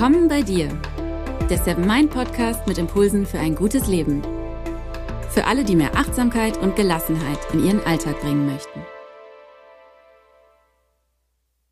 Willkommen bei dir, der Seven Mind Podcast mit Impulsen für ein gutes Leben. Für alle, die mehr Achtsamkeit und Gelassenheit in ihren Alltag bringen möchten.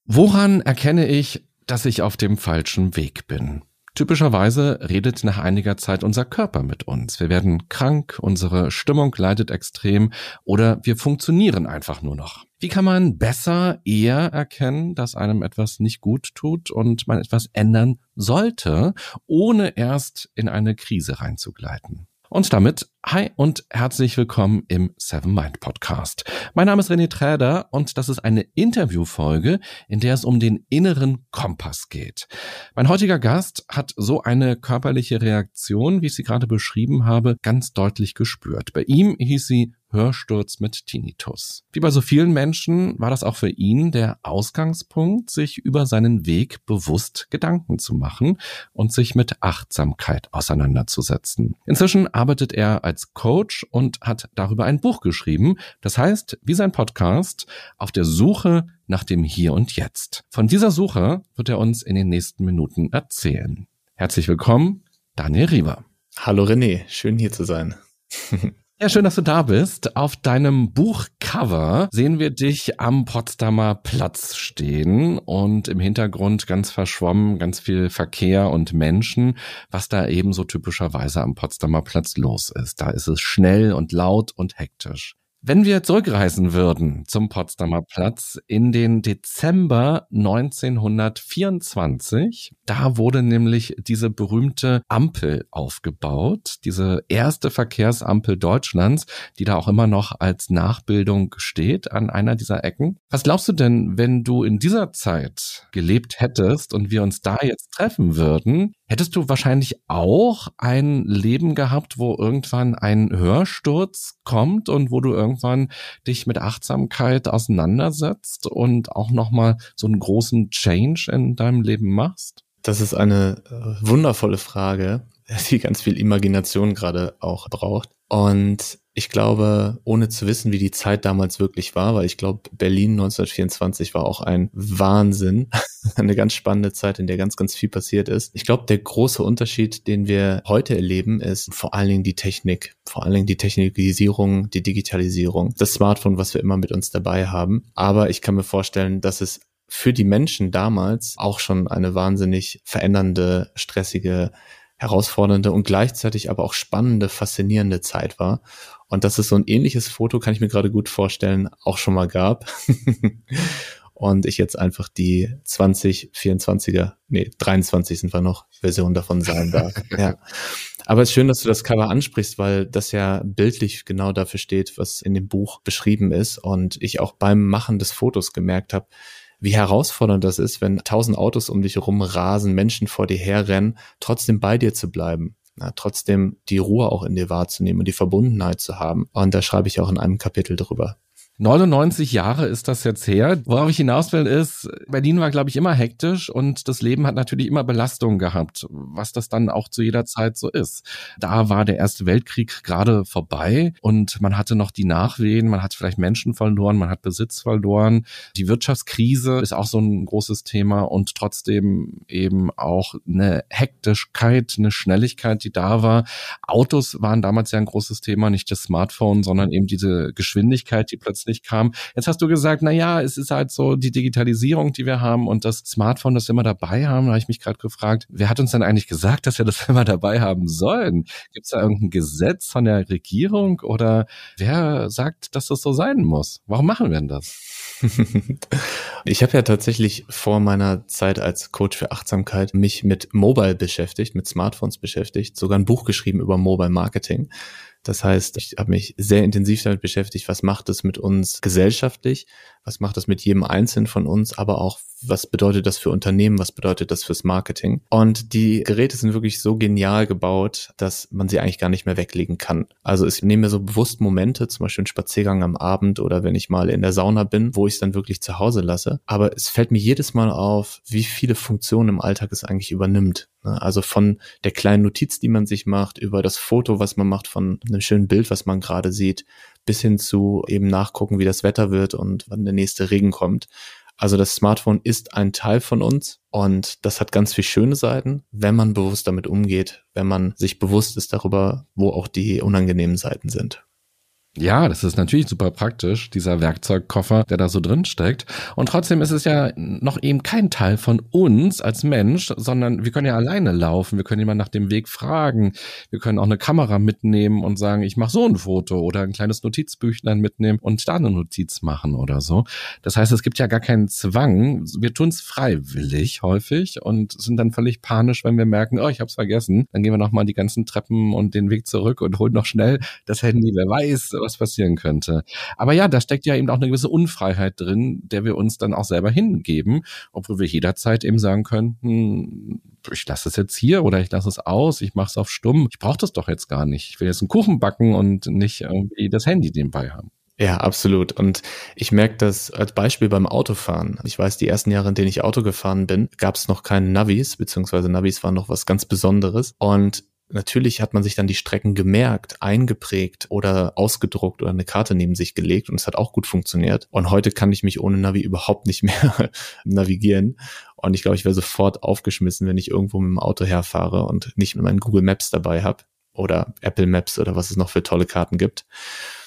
Woran erkenne ich, dass ich auf dem falschen Weg bin? Typischerweise redet nach einiger Zeit unser Körper mit uns. Wir werden krank, unsere Stimmung leidet extrem oder wir funktionieren einfach nur noch. Wie kann man besser eher erkennen, dass einem etwas nicht gut tut und man etwas ändern sollte, ohne erst in eine Krise reinzugleiten? Und damit hi und herzlich willkommen im Seven Mind Podcast. Mein Name ist René Träder und das ist eine Interviewfolge, in der es um den inneren Kompass geht. Mein heutiger Gast hat so eine körperliche Reaktion, wie ich sie gerade beschrieben habe, ganz deutlich gespürt. Bei ihm hieß sie Hörsturz mit Tinnitus. Wie bei so vielen Menschen war das auch für ihn der Ausgangspunkt, sich über seinen Weg bewusst Gedanken zu machen und sich mit Achtsamkeit auseinanderzusetzen. Inzwischen arbeitet er als Coach und hat darüber ein Buch geschrieben, das heißt, wie sein Podcast, auf der Suche nach dem Hier und Jetzt. Von dieser Suche wird er uns in den nächsten Minuten erzählen. Herzlich willkommen, Daniel Rieber. Hallo René, schön hier zu sein. Ja, schön, dass du da bist. Auf deinem Buchcover sehen wir dich am Potsdamer Platz stehen und im Hintergrund ganz verschwommen, ganz viel Verkehr und Menschen, was da eben so typischerweise am Potsdamer Platz los ist. Da ist es schnell und laut und hektisch. Wenn wir zurückreisen würden zum Potsdamer Platz in den Dezember 1924, da wurde nämlich diese berühmte Ampel aufgebaut, diese erste Verkehrsampel Deutschlands, die da auch immer noch als Nachbildung steht an einer dieser Ecken. Was glaubst du denn, wenn du in dieser Zeit gelebt hättest und wir uns da jetzt treffen würden, hättest du wahrscheinlich auch ein Leben gehabt, wo irgendwann ein Hörsturz kommt und wo du irgendwann dich mit Achtsamkeit auseinandersetzt und auch nochmal so einen großen Change in deinem Leben machst? Das ist eine äh, wundervolle Frage, die ganz viel Imagination gerade auch braucht. Und ich glaube, ohne zu wissen, wie die Zeit damals wirklich war, weil ich glaube, Berlin 1924 war auch ein Wahnsinn, eine ganz spannende Zeit, in der ganz, ganz viel passiert ist. Ich glaube, der große Unterschied, den wir heute erleben, ist vor allen Dingen die Technik, vor allen Dingen die Technologisierung, die Digitalisierung, das Smartphone, was wir immer mit uns dabei haben. Aber ich kann mir vorstellen, dass es für die Menschen damals auch schon eine wahnsinnig verändernde, stressige herausfordernde und gleichzeitig aber auch spannende, faszinierende Zeit war. Und dass es so ein ähnliches Foto, kann ich mir gerade gut vorstellen, auch schon mal gab. und ich jetzt einfach die 2024er, nee, 23 sind wir noch, Version davon sein darf. ja. Aber es ist schön, dass du das Cover ansprichst, weil das ja bildlich genau dafür steht, was in dem Buch beschrieben ist. Und ich auch beim Machen des Fotos gemerkt habe, wie herausfordernd das ist, wenn tausend Autos um dich herum rasen, Menschen vor dir herrennen, trotzdem bei dir zu bleiben. Ja, trotzdem die Ruhe auch in dir wahrzunehmen und die Verbundenheit zu haben. Und da schreibe ich auch in einem Kapitel drüber. 99 Jahre ist das jetzt her. Worauf ich hinaus will, ist, Berlin war, glaube ich, immer hektisch und das Leben hat natürlich immer Belastungen gehabt, was das dann auch zu jeder Zeit so ist. Da war der Erste Weltkrieg gerade vorbei und man hatte noch die Nachwehen, man hat vielleicht Menschen verloren, man hat Besitz verloren. Die Wirtschaftskrise ist auch so ein großes Thema und trotzdem eben auch eine Hektischkeit, eine Schnelligkeit, die da war. Autos waren damals ja ein großes Thema, nicht das Smartphone, sondern eben diese Geschwindigkeit, die plötzlich plötzlich kam. Jetzt hast du gesagt, na ja, es ist halt so die Digitalisierung, die wir haben und das Smartphone, das wir immer dabei haben. Da habe ich mich gerade gefragt, wer hat uns denn eigentlich gesagt, dass wir das immer dabei haben sollen? Gibt es da irgendein Gesetz von der Regierung oder wer sagt, dass das so sein muss? Warum machen wir denn das? ich habe ja tatsächlich vor meiner Zeit als Coach für Achtsamkeit mich mit Mobile beschäftigt, mit Smartphones beschäftigt, sogar ein Buch geschrieben über Mobile Marketing. Das heißt, ich habe mich sehr intensiv damit beschäftigt, was macht es mit uns gesellschaftlich, was macht es mit jedem Einzelnen von uns, aber auch was bedeutet das für Unternehmen, was bedeutet das fürs Marketing. Und die Geräte sind wirklich so genial gebaut, dass man sie eigentlich gar nicht mehr weglegen kann. Also ich nehme mir so bewusst Momente, zum Beispiel einen Spaziergang am Abend oder wenn ich mal in der Sauna bin, wo ich es dann wirklich zu Hause lasse. Aber es fällt mir jedes Mal auf, wie viele Funktionen im Alltag es eigentlich übernimmt. Ne? Also von der kleinen Notiz, die man sich macht, über das Foto, was man macht von einem schönen Bild, was man gerade sieht, bis hin zu eben nachgucken, wie das Wetter wird und wann der nächste Regen kommt. Also das Smartphone ist ein Teil von uns und das hat ganz viele schöne Seiten, wenn man bewusst damit umgeht, wenn man sich bewusst ist darüber, wo auch die unangenehmen Seiten sind. Ja, das ist natürlich super praktisch, dieser Werkzeugkoffer, der da so drin steckt. Und trotzdem ist es ja noch eben kein Teil von uns als Mensch, sondern wir können ja alleine laufen. Wir können jemanden nach dem Weg fragen. Wir können auch eine Kamera mitnehmen und sagen, ich mache so ein Foto oder ein kleines Notizbüchlein mitnehmen und da eine Notiz machen oder so. Das heißt, es gibt ja gar keinen Zwang. Wir tun es freiwillig häufig und sind dann völlig panisch, wenn wir merken, oh, ich habe es vergessen. Dann gehen wir nochmal die ganzen Treppen und den Weg zurück und holen noch schnell das Handy. Wer weiß, was passieren könnte. Aber ja, da steckt ja eben auch eine gewisse Unfreiheit drin, der wir uns dann auch selber hingeben, obwohl wir jederzeit eben sagen könnten, ich lasse es jetzt hier oder ich lasse es aus, ich mache es auf stumm. Ich brauche das doch jetzt gar nicht. Ich will jetzt einen Kuchen backen und nicht irgendwie das Handy nebenbei haben. Ja, absolut. Und ich merke das als Beispiel beim Autofahren. Ich weiß, die ersten Jahre, in denen ich Auto gefahren bin, gab es noch keinen Navis, beziehungsweise Navis waren noch was ganz Besonderes. Und Natürlich hat man sich dann die Strecken gemerkt, eingeprägt oder ausgedruckt oder eine Karte neben sich gelegt und es hat auch gut funktioniert. Und heute kann ich mich ohne Navi überhaupt nicht mehr navigieren. Und ich glaube, ich wäre sofort aufgeschmissen, wenn ich irgendwo mit dem Auto herfahre und nicht meinen Google Maps dabei habe oder Apple Maps oder was es noch für tolle Karten gibt.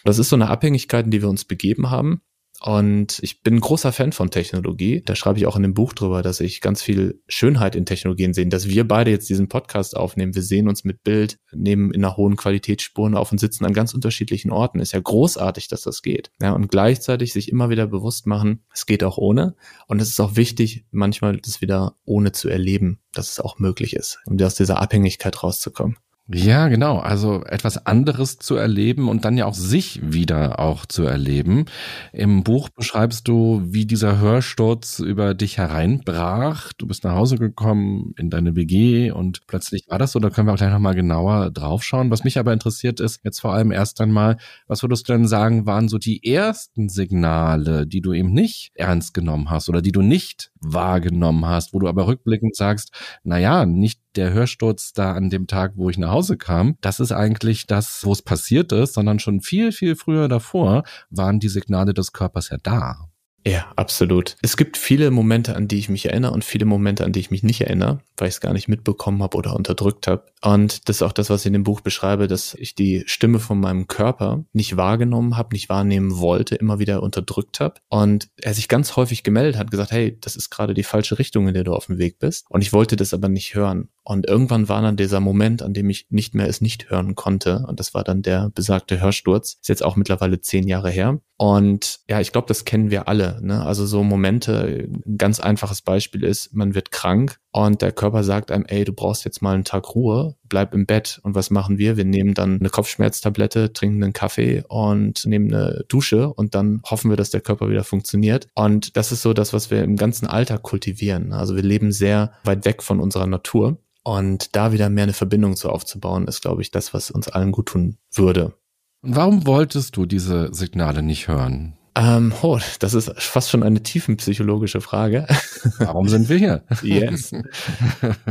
Das ist so eine Abhängigkeit, in die wir uns begeben haben. Und ich bin ein großer Fan von Technologie. Da schreibe ich auch in dem Buch drüber, dass ich ganz viel Schönheit in Technologien sehe. Dass wir beide jetzt diesen Podcast aufnehmen. Wir sehen uns mit Bild, nehmen in einer hohen Qualität Spuren auf und sitzen an ganz unterschiedlichen Orten. Ist ja großartig, dass das geht. Ja, und gleichzeitig sich immer wieder bewusst machen, es geht auch ohne. Und es ist auch wichtig, manchmal das wieder ohne zu erleben, dass es auch möglich ist, um aus dieser Abhängigkeit rauszukommen. Ja, genau. Also etwas anderes zu erleben und dann ja auch sich wieder auch zu erleben. Im Buch beschreibst du, wie dieser Hörsturz über dich hereinbrach. Du bist nach Hause gekommen in deine WG und plötzlich war das so. Da können wir auch gleich nochmal genauer draufschauen. Was mich aber interessiert ist, jetzt vor allem erst einmal, was würdest du denn sagen, waren so die ersten Signale, die du eben nicht ernst genommen hast oder die du nicht wahrgenommen hast, wo du aber rückblickend sagst, na ja, nicht der Hörsturz da an dem Tag, wo ich nach Hause kam, das ist eigentlich das, wo es passiert ist, sondern schon viel, viel früher davor waren die Signale des Körpers ja da. Ja, absolut. Es gibt viele Momente, an die ich mich erinnere und viele Momente, an die ich mich nicht erinnere, weil ich es gar nicht mitbekommen habe oder unterdrückt habe. Und das ist auch das, was ich in dem Buch beschreibe, dass ich die Stimme von meinem Körper nicht wahrgenommen habe, nicht wahrnehmen wollte, immer wieder unterdrückt habe. Und er sich ganz häufig gemeldet hat, gesagt, hey, das ist gerade die falsche Richtung, in der du auf dem Weg bist. Und ich wollte das aber nicht hören. Und irgendwann war dann dieser Moment, an dem ich nicht mehr es nicht hören konnte. Und das war dann der besagte Hörsturz. Ist jetzt auch mittlerweile zehn Jahre her. Und ja, ich glaube, das kennen wir alle. Ne? Also so Momente, ein ganz einfaches Beispiel ist, man wird krank und der Körper sagt einem, ey, du brauchst jetzt mal einen Tag Ruhe, bleib im Bett. Und was machen wir? Wir nehmen dann eine Kopfschmerztablette, trinken einen Kaffee und nehmen eine Dusche und dann hoffen wir, dass der Körper wieder funktioniert. Und das ist so das, was wir im ganzen Alltag kultivieren. Also wir leben sehr weit weg von unserer Natur. Und da wieder mehr eine Verbindung zu aufzubauen, ist, glaube ich, das, was uns allen gut tun würde. Und warum wolltest du diese Signale nicht hören? Ähm, oh, das ist fast schon eine tiefenpsychologische Frage. Warum sind wir hier? yes.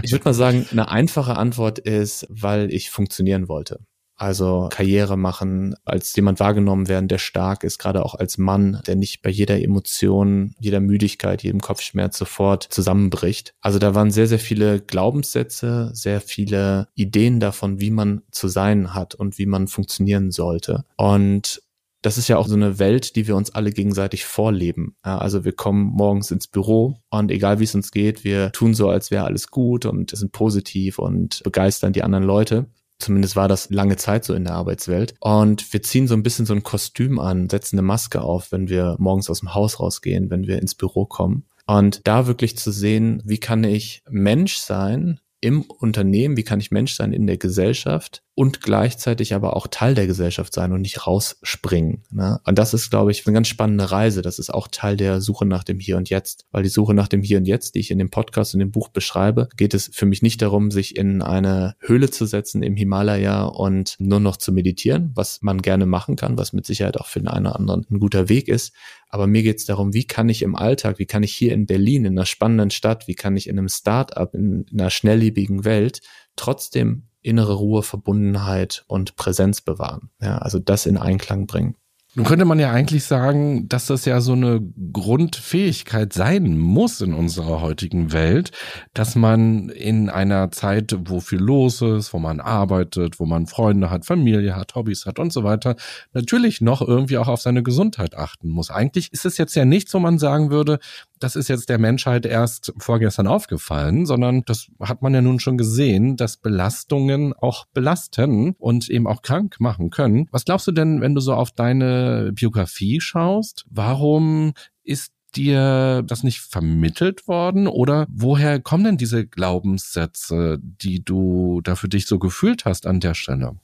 Ich würde mal sagen, eine einfache Antwort ist, weil ich funktionieren wollte. Also Karriere machen, als jemand wahrgenommen werden, der stark ist, gerade auch als Mann, der nicht bei jeder Emotion, jeder Müdigkeit, jedem Kopfschmerz sofort zusammenbricht. Also da waren sehr, sehr viele Glaubenssätze, sehr viele Ideen davon, wie man zu sein hat und wie man funktionieren sollte. Und das ist ja auch so eine Welt, die wir uns alle gegenseitig vorleben. Also wir kommen morgens ins Büro und egal wie es uns geht, wir tun so, als wäre alles gut und sind positiv und begeistern die anderen Leute. Zumindest war das lange Zeit so in der Arbeitswelt. Und wir ziehen so ein bisschen so ein Kostüm an, setzen eine Maske auf, wenn wir morgens aus dem Haus rausgehen, wenn wir ins Büro kommen. Und da wirklich zu sehen, wie kann ich Mensch sein im Unternehmen, wie kann ich Mensch sein in der Gesellschaft und gleichzeitig aber auch Teil der Gesellschaft sein und nicht rausspringen. Ne? Und das ist, glaube ich, eine ganz spannende Reise. Das ist auch Teil der Suche nach dem Hier und Jetzt. Weil die Suche nach dem Hier und Jetzt, die ich in dem Podcast und dem Buch beschreibe, geht es für mich nicht darum, sich in eine Höhle zu setzen im Himalaya und nur noch zu meditieren, was man gerne machen kann, was mit Sicherheit auch für den einen oder anderen ein guter Weg ist. Aber mir geht es darum, wie kann ich im Alltag, wie kann ich hier in Berlin, in einer spannenden Stadt, wie kann ich in einem Start-up, in einer schnelllebigen Welt trotzdem innere Ruhe, Verbundenheit und Präsenz bewahren. Ja, also das in Einklang bringen. Nun könnte man ja eigentlich sagen, dass das ja so eine Grundfähigkeit sein muss in unserer heutigen Welt, dass man in einer Zeit, wo viel los ist, wo man arbeitet, wo man Freunde hat, Familie hat, Hobbys hat und so weiter, natürlich noch irgendwie auch auf seine Gesundheit achten muss. Eigentlich ist es jetzt ja nichts, wo man sagen würde, das ist jetzt der Menschheit erst vorgestern aufgefallen, sondern das hat man ja nun schon gesehen, dass Belastungen auch belasten und eben auch krank machen können. Was glaubst du denn, wenn du so auf deine Biografie schaust? Warum ist dir das nicht vermittelt worden? Oder woher kommen denn diese Glaubenssätze, die du da für dich so gefühlt hast an der Stelle?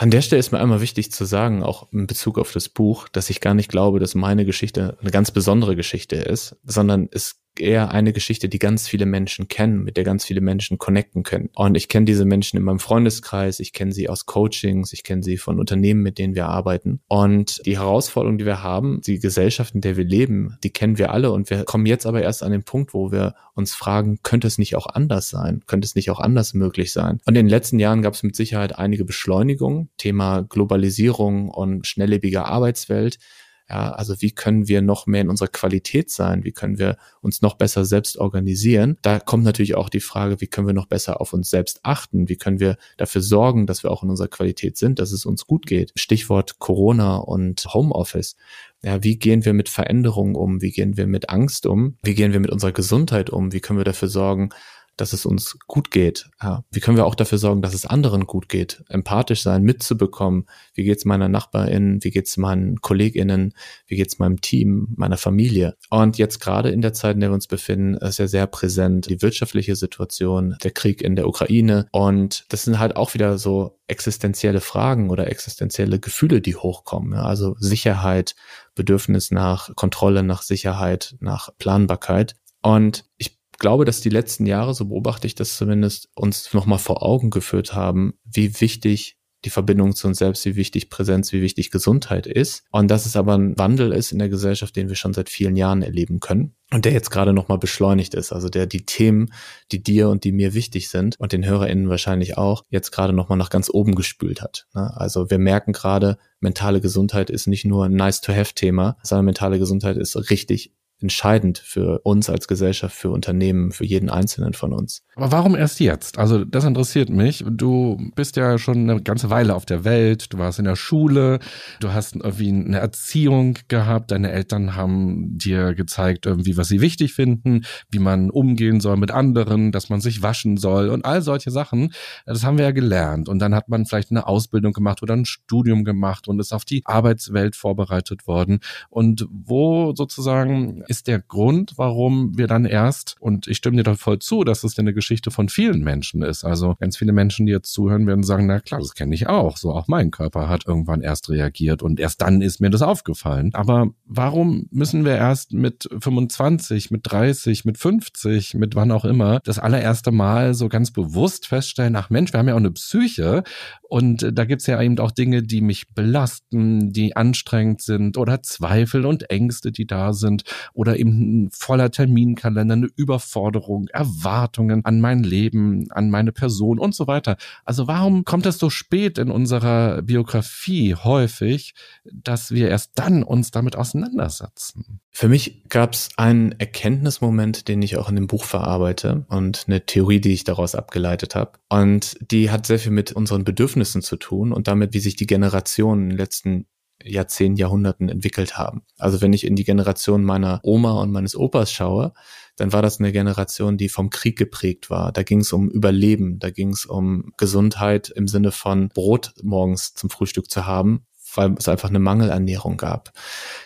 An der Stelle ist mir einmal wichtig zu sagen, auch in Bezug auf das Buch, dass ich gar nicht glaube, dass meine Geschichte eine ganz besondere Geschichte ist, sondern es eher eine Geschichte, die ganz viele Menschen kennen, mit der ganz viele Menschen connecten können. Und ich kenne diese Menschen in meinem Freundeskreis, ich kenne sie aus Coachings, ich kenne sie von Unternehmen, mit denen wir arbeiten. Und die Herausforderung, die wir haben, die Gesellschaft, in der wir leben, die kennen wir alle. Und wir kommen jetzt aber erst an den Punkt, wo wir uns fragen, könnte es nicht auch anders sein? Könnte es nicht auch anders möglich sein? Und in den letzten Jahren gab es mit Sicherheit einige Beschleunigungen, Thema Globalisierung und schnelllebige Arbeitswelt. Ja, also wie können wir noch mehr in unserer Qualität sein? Wie können wir uns noch besser selbst organisieren? Da kommt natürlich auch die Frage, wie können wir noch besser auf uns selbst achten? Wie können wir dafür sorgen, dass wir auch in unserer Qualität sind, dass es uns gut geht? Stichwort Corona und Homeoffice. Ja, wie gehen wir mit Veränderungen um? Wie gehen wir mit Angst um? Wie gehen wir mit unserer Gesundheit um? Wie können wir dafür sorgen, dass es uns gut geht? Ja, wie können wir auch dafür sorgen, dass es anderen gut geht? Empathisch sein, mitzubekommen. Wie geht's meiner Nachbarin? Wie geht's meinen KollegInnen? Wie geht's meinem Team, meiner Familie? Und jetzt gerade in der Zeit, in der wir uns befinden, ist ja sehr präsent die wirtschaftliche Situation, der Krieg in der Ukraine. Und das sind halt auch wieder so existenzielle Fragen oder existenzielle Gefühle, die hochkommen. Ja, also Sicherheit, Bedürfnis nach Kontrolle, nach Sicherheit, nach Planbarkeit. Und ich glaube, dass die letzten Jahre, so beobachte ich das zumindest, uns nochmal vor Augen geführt haben, wie wichtig die Verbindung zu uns selbst, wie wichtig Präsenz, wie wichtig Gesundheit ist. Und dass es aber ein Wandel ist in der Gesellschaft, den wir schon seit vielen Jahren erleben können. Und der jetzt gerade nochmal beschleunigt ist. Also der die Themen, die dir und die mir wichtig sind und den HörerInnen wahrscheinlich auch, jetzt gerade nochmal nach ganz oben gespült hat. Ne? Also wir merken gerade, mentale Gesundheit ist nicht nur ein nice-to-have-Thema, sondern mentale Gesundheit ist richtig entscheidend für uns als Gesellschaft, für Unternehmen, für jeden Einzelnen von uns. Aber warum erst jetzt? Also das interessiert mich. Du bist ja schon eine ganze Weile auf der Welt, du warst in der Schule, du hast irgendwie eine Erziehung gehabt, deine Eltern haben dir gezeigt, irgendwie, was sie wichtig finden, wie man umgehen soll mit anderen, dass man sich waschen soll und all solche Sachen. Das haben wir ja gelernt. Und dann hat man vielleicht eine Ausbildung gemacht oder ein Studium gemacht und ist auf die Arbeitswelt vorbereitet worden. Und wo sozusagen ist der Grund, warum wir dann erst, und ich stimme dir doch voll zu, dass es eine Geschichte von vielen Menschen ist. Also ganz viele Menschen, die jetzt zuhören, werden sagen, na klar, das kenne ich auch. So auch mein Körper hat irgendwann erst reagiert und erst dann ist mir das aufgefallen. Aber warum müssen wir erst mit 25, mit 30, mit 50, mit wann auch immer, das allererste Mal so ganz bewusst feststellen, ach Mensch, wir haben ja auch eine Psyche und da gibt's ja eben auch Dinge, die mich belasten, die anstrengend sind oder Zweifel und Ängste, die da sind oder eben ein voller Terminkalender, eine Überforderung, Erwartungen an mein Leben, an meine Person und so weiter. Also warum kommt es so spät in unserer Biografie häufig, dass wir erst dann uns damit auseinandersetzen? Für mich gab es einen Erkenntnismoment, den ich auch in dem Buch verarbeite und eine Theorie, die ich daraus abgeleitet habe. Und die hat sehr viel mit unseren Bedürfnissen zu tun und damit, wie sich die Generationen in den letzten Jahrzehnten, Jahrhunderten entwickelt haben. Also wenn ich in die Generation meiner Oma und meines Opas schaue, dann war das eine Generation, die vom Krieg geprägt war. Da ging es um Überleben, da ging es um Gesundheit im Sinne von Brot morgens zum Frühstück zu haben, weil es einfach eine Mangelernährung gab.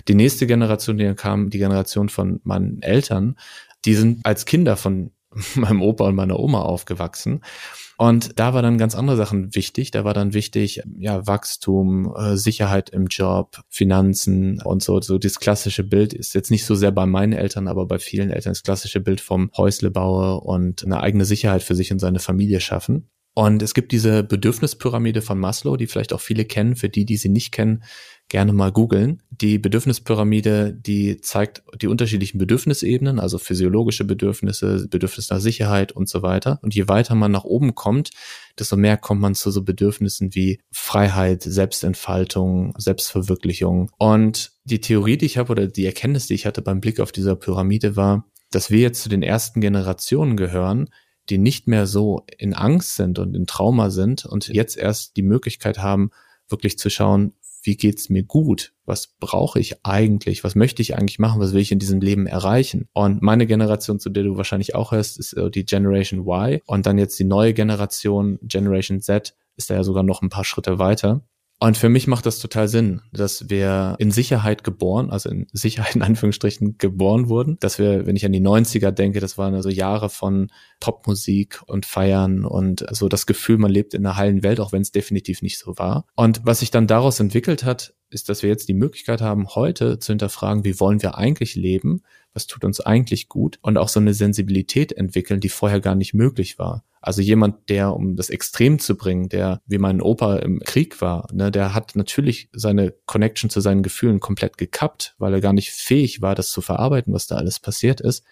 Die nächste Generation, die kam, die Generation von meinen Eltern, die sind als Kinder von meinem Opa und meiner Oma aufgewachsen und da war dann ganz andere Sachen wichtig. Da war dann wichtig, ja, Wachstum, äh, Sicherheit im Job, Finanzen und so. So das klassische Bild ist jetzt nicht so sehr bei meinen Eltern, aber bei vielen Eltern das klassische Bild vom Häuslebauer und eine eigene Sicherheit für sich und seine Familie schaffen. Und es gibt diese Bedürfnispyramide von Maslow, die vielleicht auch viele kennen. Für die, die sie nicht kennen, gerne mal googeln. Die Bedürfnispyramide, die zeigt die unterschiedlichen Bedürfnisebenen, also physiologische Bedürfnisse, Bedürfnis nach Sicherheit und so weiter. Und je weiter man nach oben kommt, desto mehr kommt man zu so Bedürfnissen wie Freiheit, Selbstentfaltung, Selbstverwirklichung. Und die Theorie, die ich habe oder die Erkenntnis, die ich hatte beim Blick auf dieser Pyramide war, dass wir jetzt zu den ersten Generationen gehören, die nicht mehr so in Angst sind und in Trauma sind und jetzt erst die Möglichkeit haben, wirklich zu schauen, wie geht's mir gut? Was brauche ich eigentlich? Was möchte ich eigentlich machen? Was will ich in diesem Leben erreichen? Und meine Generation, zu der du wahrscheinlich auch hörst, ist äh, die Generation Y. Und dann jetzt die neue Generation, Generation Z, ist da ja sogar noch ein paar Schritte weiter. Und für mich macht das total Sinn, dass wir in Sicherheit geboren, also in Sicherheit in Anführungsstrichen geboren wurden, dass wir, wenn ich an die 90er denke, das waren also Jahre von Popmusik und Feiern und so das Gefühl, man lebt in einer heilen Welt, auch wenn es definitiv nicht so war. Und was sich dann daraus entwickelt hat, ist, dass wir jetzt die Möglichkeit haben, heute zu hinterfragen, wie wollen wir eigentlich leben, was tut uns eigentlich gut und auch so eine Sensibilität entwickeln, die vorher gar nicht möglich war. Also jemand, der, um das Extrem zu bringen, der wie mein Opa im Krieg war, ne, der hat natürlich seine Connection zu seinen Gefühlen komplett gekappt, weil er gar nicht fähig war, das zu verarbeiten, was da alles passiert ist.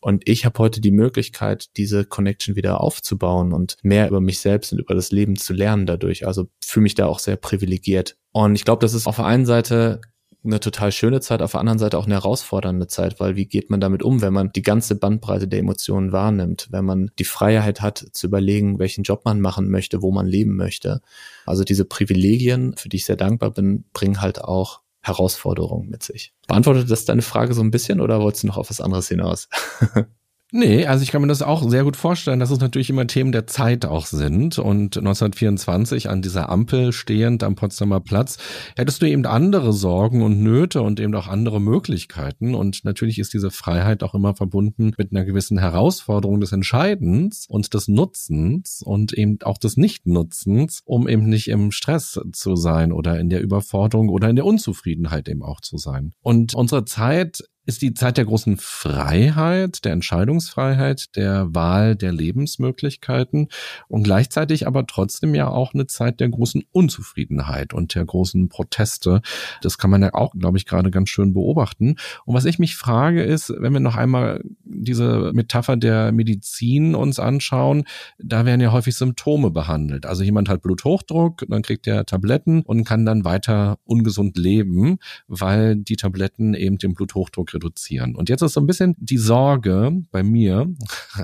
Und ich habe heute die Möglichkeit, diese Connection wieder aufzubauen und mehr über mich selbst und über das Leben zu lernen dadurch. Also fühle mich da auch sehr privilegiert. Und ich glaube, das ist auf der einen Seite eine total schöne Zeit, auf der anderen Seite auch eine herausfordernde Zeit, weil wie geht man damit um, wenn man die ganze Bandbreite der Emotionen wahrnimmt, wenn man die Freiheit hat zu überlegen, welchen Job man machen möchte, wo man leben möchte. Also diese Privilegien, für die ich sehr dankbar bin, bringen halt auch Herausforderungen mit sich. Beantwortet das deine Frage so ein bisschen oder wolltest du noch auf was anderes hinaus? Nee, also ich kann mir das auch sehr gut vorstellen, dass es natürlich immer Themen der Zeit auch sind. Und 1924 an dieser Ampel stehend am Potsdamer Platz hättest du eben andere Sorgen und Nöte und eben auch andere Möglichkeiten. Und natürlich ist diese Freiheit auch immer verbunden mit einer gewissen Herausforderung des Entscheidens und des Nutzens und eben auch des Nichtnutzens, um eben nicht im Stress zu sein oder in der Überforderung oder in der Unzufriedenheit eben auch zu sein. Und unsere Zeit ist die Zeit der großen Freiheit, der Entscheidungsfreiheit, der Wahl der Lebensmöglichkeiten und gleichzeitig aber trotzdem ja auch eine Zeit der großen Unzufriedenheit und der großen Proteste. Das kann man ja auch, glaube ich, gerade ganz schön beobachten. Und was ich mich frage ist, wenn wir noch einmal diese Metapher der Medizin uns anschauen, da werden ja häufig Symptome behandelt. Also jemand hat Bluthochdruck, dann kriegt er Tabletten und kann dann weiter ungesund leben, weil die Tabletten eben den Bluthochdruck reduzieren. Und jetzt ist so ein bisschen die Sorge bei mir,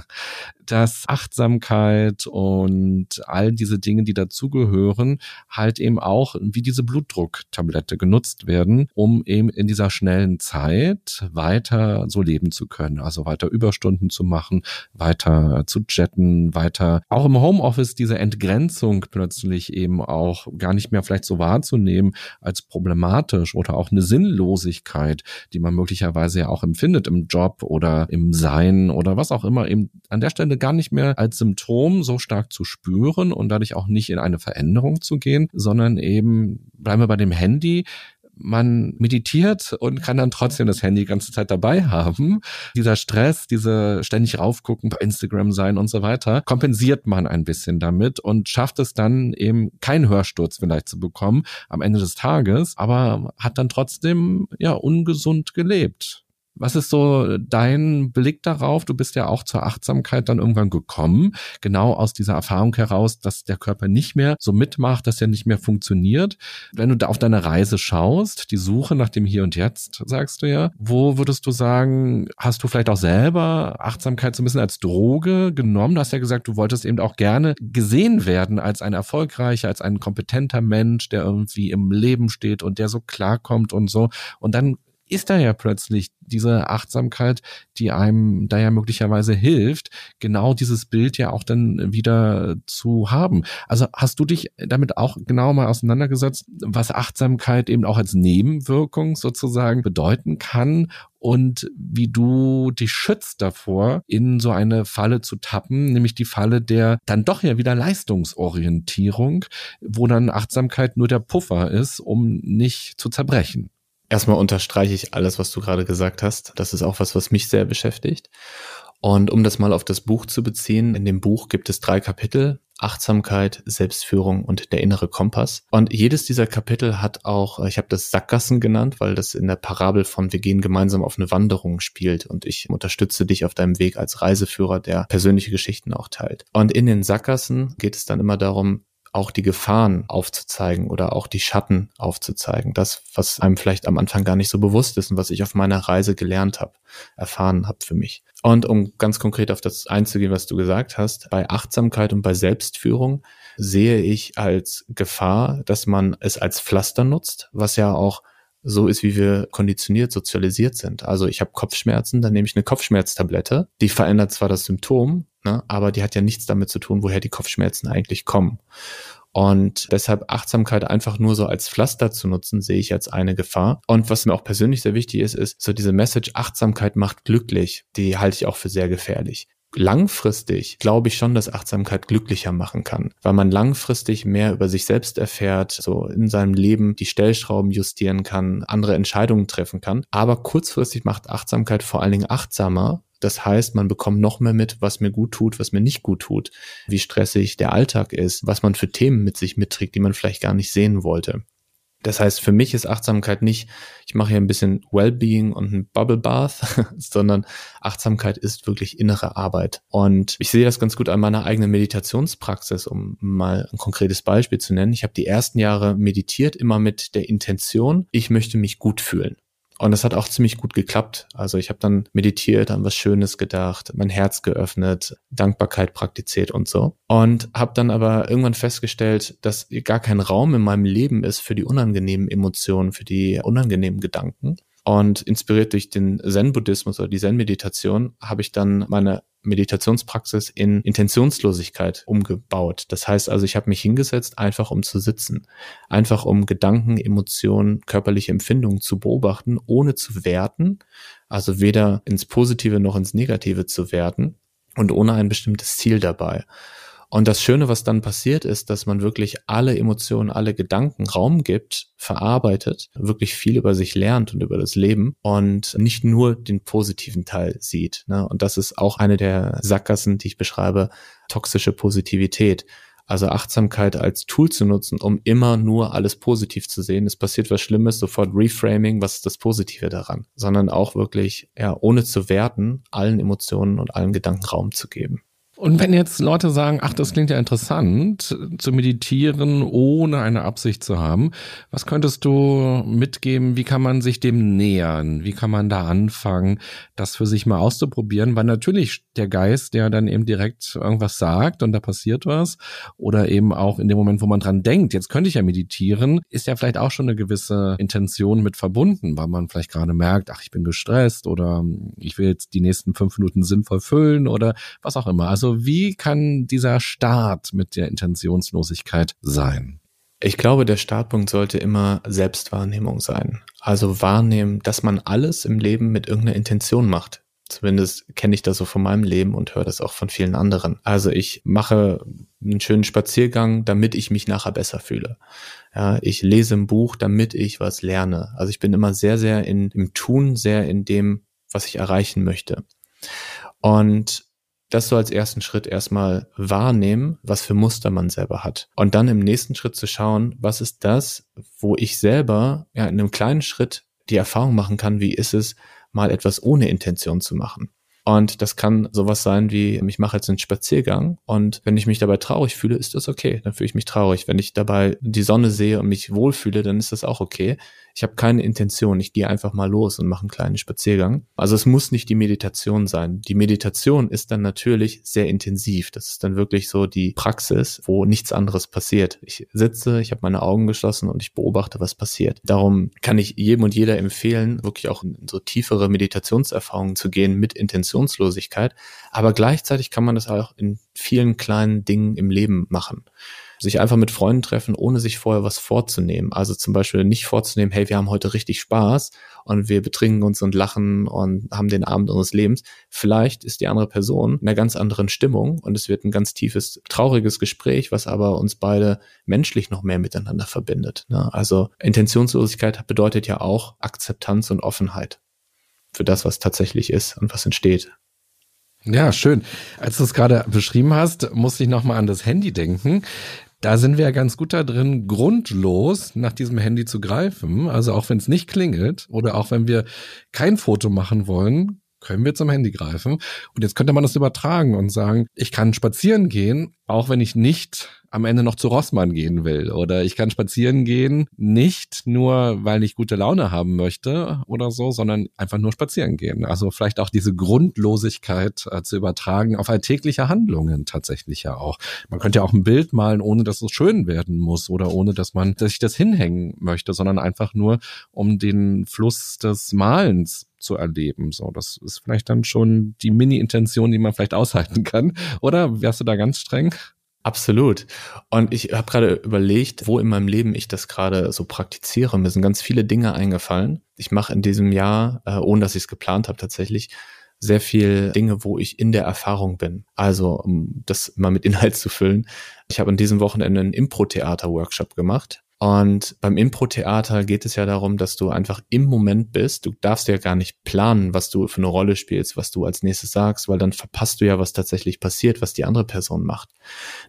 dass Achtsamkeit und all diese Dinge, die dazugehören, halt eben auch wie diese Blutdrucktablette genutzt werden, um eben in dieser schnellen Zeit weiter so leben zu können. Also weiter Überstunden zu machen, weiter zu jetten, weiter auch im Homeoffice diese Entgrenzung plötzlich eben auch gar nicht mehr vielleicht so wahrzunehmen als problematisch oder auch eine Sinnlosigkeit, die man möglicherweise ja auch empfindet im Job oder im Sein oder was auch immer eben an der Stelle gar nicht mehr als Symptom so stark zu spüren und dadurch auch nicht in eine Veränderung zu gehen, sondern eben bleiben wir bei dem Handy, man meditiert und kann dann trotzdem das Handy die ganze Zeit dabei haben. Dieser Stress, diese ständig raufgucken bei Instagram sein und so weiter, kompensiert man ein bisschen damit und schafft es dann eben keinen Hörsturz vielleicht zu bekommen am Ende des Tages, aber hat dann trotzdem ja ungesund gelebt. Was ist so dein Blick darauf? Du bist ja auch zur Achtsamkeit dann irgendwann gekommen, genau aus dieser Erfahrung heraus, dass der Körper nicht mehr so mitmacht, dass er nicht mehr funktioniert. Wenn du da auf deine Reise schaust, die Suche nach dem Hier und Jetzt, sagst du ja, wo würdest du sagen, hast du vielleicht auch selber Achtsamkeit so ein bisschen als Droge genommen? Du hast ja gesagt, du wolltest eben auch gerne gesehen werden als ein erfolgreicher, als ein kompetenter Mensch, der irgendwie im Leben steht und der so klarkommt und so. Und dann ist da ja plötzlich diese Achtsamkeit, die einem da ja möglicherweise hilft, genau dieses Bild ja auch dann wieder zu haben. Also hast du dich damit auch genau mal auseinandergesetzt, was Achtsamkeit eben auch als Nebenwirkung sozusagen bedeuten kann und wie du dich schützt davor, in so eine Falle zu tappen, nämlich die Falle der dann doch ja wieder Leistungsorientierung, wo dann Achtsamkeit nur der Puffer ist, um nicht zu zerbrechen. Erstmal unterstreiche ich alles, was du gerade gesagt hast. Das ist auch was, was mich sehr beschäftigt. Und um das mal auf das Buch zu beziehen, in dem Buch gibt es drei Kapitel. Achtsamkeit, Selbstführung und der innere Kompass. Und jedes dieser Kapitel hat auch, ich habe das Sackgassen genannt, weil das in der Parabel von wir gehen gemeinsam auf eine Wanderung spielt und ich unterstütze dich auf deinem Weg als Reiseführer, der persönliche Geschichten auch teilt. Und in den Sackgassen geht es dann immer darum, auch die Gefahren aufzuzeigen oder auch die Schatten aufzuzeigen. Das, was einem vielleicht am Anfang gar nicht so bewusst ist und was ich auf meiner Reise gelernt habe, erfahren habe für mich. Und um ganz konkret auf das einzugehen, was du gesagt hast, bei Achtsamkeit und bei Selbstführung sehe ich als Gefahr, dass man es als Pflaster nutzt, was ja auch so ist, wie wir konditioniert, sozialisiert sind. Also ich habe Kopfschmerzen, dann nehme ich eine Kopfschmerztablette. Die verändert zwar das Symptom, ne, aber die hat ja nichts damit zu tun, woher die Kopfschmerzen eigentlich kommen. Und deshalb Achtsamkeit einfach nur so als Pflaster zu nutzen, sehe ich als eine Gefahr. Und was mir auch persönlich sehr wichtig ist, ist so diese Message, Achtsamkeit macht glücklich. Die halte ich auch für sehr gefährlich langfristig glaube ich schon, dass Achtsamkeit glücklicher machen kann, weil man langfristig mehr über sich selbst erfährt, so in seinem Leben die Stellschrauben justieren kann, andere Entscheidungen treffen kann. Aber kurzfristig macht Achtsamkeit vor allen Dingen achtsamer. Das heißt, man bekommt noch mehr mit, was mir gut tut, was mir nicht gut tut, wie stressig der Alltag ist, was man für Themen mit sich mitträgt, die man vielleicht gar nicht sehen wollte. Das heißt, für mich ist Achtsamkeit nicht, ich mache hier ein bisschen Wellbeing und ein Bubble Bath, sondern Achtsamkeit ist wirklich innere Arbeit. Und ich sehe das ganz gut an meiner eigenen Meditationspraxis, um mal ein konkretes Beispiel zu nennen. Ich habe die ersten Jahre meditiert immer mit der Intention, ich möchte mich gut fühlen. Und das hat auch ziemlich gut geklappt. Also ich habe dann meditiert, an was Schönes gedacht, mein Herz geöffnet, Dankbarkeit praktiziert und so. Und habe dann aber irgendwann festgestellt, dass gar kein Raum in meinem Leben ist für die unangenehmen Emotionen, für die unangenehmen Gedanken. Und inspiriert durch den Zen-Buddhismus oder die Zen-Meditation habe ich dann meine Meditationspraxis in Intentionslosigkeit umgebaut. Das heißt also, ich habe mich hingesetzt, einfach um zu sitzen, einfach um Gedanken, Emotionen, körperliche Empfindungen zu beobachten, ohne zu werten, also weder ins Positive noch ins Negative zu werten und ohne ein bestimmtes Ziel dabei. Und das Schöne, was dann passiert, ist, dass man wirklich alle Emotionen, alle Gedanken Raum gibt, verarbeitet, wirklich viel über sich lernt und über das Leben und nicht nur den positiven Teil sieht. Ne? Und das ist auch eine der Sackgassen, die ich beschreibe, toxische Positivität. Also Achtsamkeit als Tool zu nutzen, um immer nur alles positiv zu sehen. Es passiert was Schlimmes, sofort Reframing, was ist das Positive daran? Sondern auch wirklich, ja, ohne zu werten, allen Emotionen und allen Gedanken Raum zu geben. Und wenn jetzt Leute sagen, ach, das klingt ja interessant, zu meditieren, ohne eine Absicht zu haben, was könntest du mitgeben? Wie kann man sich dem nähern? Wie kann man da anfangen, das für sich mal auszuprobieren? Weil natürlich der Geist, der dann eben direkt irgendwas sagt und da passiert was, oder eben auch in dem Moment, wo man dran denkt, jetzt könnte ich ja meditieren, ist ja vielleicht auch schon eine gewisse Intention mit verbunden, weil man vielleicht gerade merkt, ach, ich bin gestresst oder ich will jetzt die nächsten fünf Minuten sinnvoll füllen oder was auch immer. Also wie kann dieser Start mit der Intentionslosigkeit sein? Ich glaube, der Startpunkt sollte immer Selbstwahrnehmung sein. Also wahrnehmen, dass man alles im Leben mit irgendeiner Intention macht. Zumindest kenne ich das so von meinem Leben und höre das auch von vielen anderen. Also ich mache einen schönen Spaziergang, damit ich mich nachher besser fühle. Ja, ich lese ein Buch, damit ich was lerne. Also ich bin immer sehr, sehr in, im Tun, sehr in dem, was ich erreichen möchte. Und das so als ersten Schritt erstmal wahrnehmen, was für Muster man selber hat. Und dann im nächsten Schritt zu schauen, was ist das, wo ich selber ja in einem kleinen Schritt die Erfahrung machen kann, wie ist es, mal etwas ohne Intention zu machen. Und das kann sowas sein wie, ich mache jetzt einen Spaziergang und wenn ich mich dabei traurig fühle, ist das okay. Dann fühle ich mich traurig. Wenn ich dabei die Sonne sehe und mich wohlfühle, dann ist das auch okay. Ich habe keine Intention. Ich gehe einfach mal los und mache einen kleinen Spaziergang. Also es muss nicht die Meditation sein. Die Meditation ist dann natürlich sehr intensiv. Das ist dann wirklich so die Praxis, wo nichts anderes passiert. Ich sitze, ich habe meine Augen geschlossen und ich beobachte, was passiert. Darum kann ich jedem und jeder empfehlen, wirklich auch in so tiefere Meditationserfahrungen zu gehen mit Intentionslosigkeit. Aber gleichzeitig kann man das auch in vielen kleinen Dingen im Leben machen sich einfach mit Freunden treffen, ohne sich vorher was vorzunehmen. Also zum Beispiel nicht vorzunehmen, hey, wir haben heute richtig Spaß und wir betrinken uns und lachen und haben den Abend unseres Lebens. Vielleicht ist die andere Person in einer ganz anderen Stimmung und es wird ein ganz tiefes, trauriges Gespräch, was aber uns beide menschlich noch mehr miteinander verbindet. Ne? Also Intentionslosigkeit bedeutet ja auch Akzeptanz und Offenheit für das, was tatsächlich ist und was entsteht. Ja, schön. Als du es gerade beschrieben hast, musste ich nochmal an das Handy denken. Da sind wir ja ganz gut da drin, grundlos nach diesem Handy zu greifen. Also auch wenn es nicht klingelt oder auch wenn wir kein Foto machen wollen, können wir zum Handy greifen. Und jetzt könnte man das übertragen und sagen, ich kann spazieren gehen, auch wenn ich nicht am Ende noch zu Rossmann gehen will. Oder ich kann spazieren gehen, nicht nur, weil ich gute Laune haben möchte oder so, sondern einfach nur spazieren gehen. Also vielleicht auch diese Grundlosigkeit äh, zu übertragen auf alltägliche Handlungen tatsächlich ja auch. Man könnte ja auch ein Bild malen, ohne dass es schön werden muss oder ohne dass man sich das hinhängen möchte, sondern einfach nur um den Fluss des Malens zu erleben. So, das ist vielleicht dann schon die Mini-Intention, die man vielleicht aushalten kann. Oder wärst du da ganz streng? Absolut. Und ich habe gerade überlegt, wo in meinem Leben ich das gerade so praktiziere. Mir sind ganz viele Dinge eingefallen. Ich mache in diesem Jahr, äh, ohne dass ich es geplant habe tatsächlich, sehr viel Dinge, wo ich in der Erfahrung bin. Also, um das mal mit Inhalt zu füllen. Ich habe an diesem Wochenende einen Impro-Theater-Workshop gemacht und beim Impro-Theater geht es ja darum, dass du einfach im Moment bist. Du darfst ja gar nicht planen, was du für eine Rolle spielst, was du als nächstes sagst, weil dann verpasst du ja, was tatsächlich passiert, was die andere Person macht.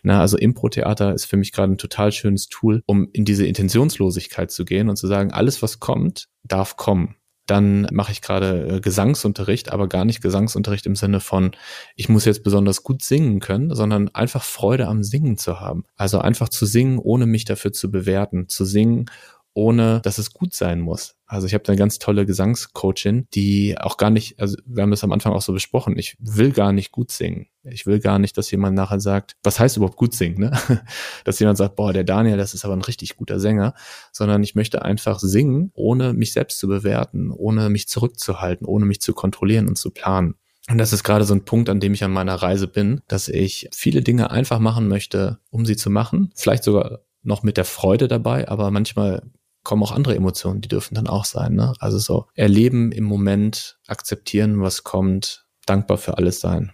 Na, also Impro-Theater ist für mich gerade ein total schönes Tool, um in diese Intentionslosigkeit zu gehen und zu sagen, alles, was kommt, darf kommen dann mache ich gerade äh, Gesangsunterricht, aber gar nicht Gesangsunterricht im Sinne von, ich muss jetzt besonders gut singen können, sondern einfach Freude am Singen zu haben. Also einfach zu singen, ohne mich dafür zu bewerten, zu singen, ohne dass es gut sein muss. Also ich habe eine ganz tolle Gesangscoachin, die auch gar nicht, also wir haben das am Anfang auch so besprochen, ich will gar nicht gut singen. Ich will gar nicht, dass jemand nachher sagt, was heißt überhaupt gut singen, ne? Dass jemand sagt, boah, der Daniel, das ist aber ein richtig guter Sänger, sondern ich möchte einfach singen, ohne mich selbst zu bewerten, ohne mich zurückzuhalten, ohne mich zu kontrollieren und zu planen. Und das ist gerade so ein Punkt, an dem ich an meiner Reise bin, dass ich viele Dinge einfach machen möchte, um sie zu machen. Vielleicht sogar noch mit der Freude dabei, aber manchmal kommen auch andere Emotionen, die dürfen dann auch sein. Ne? Also so erleben im Moment, akzeptieren, was kommt, dankbar für alles sein.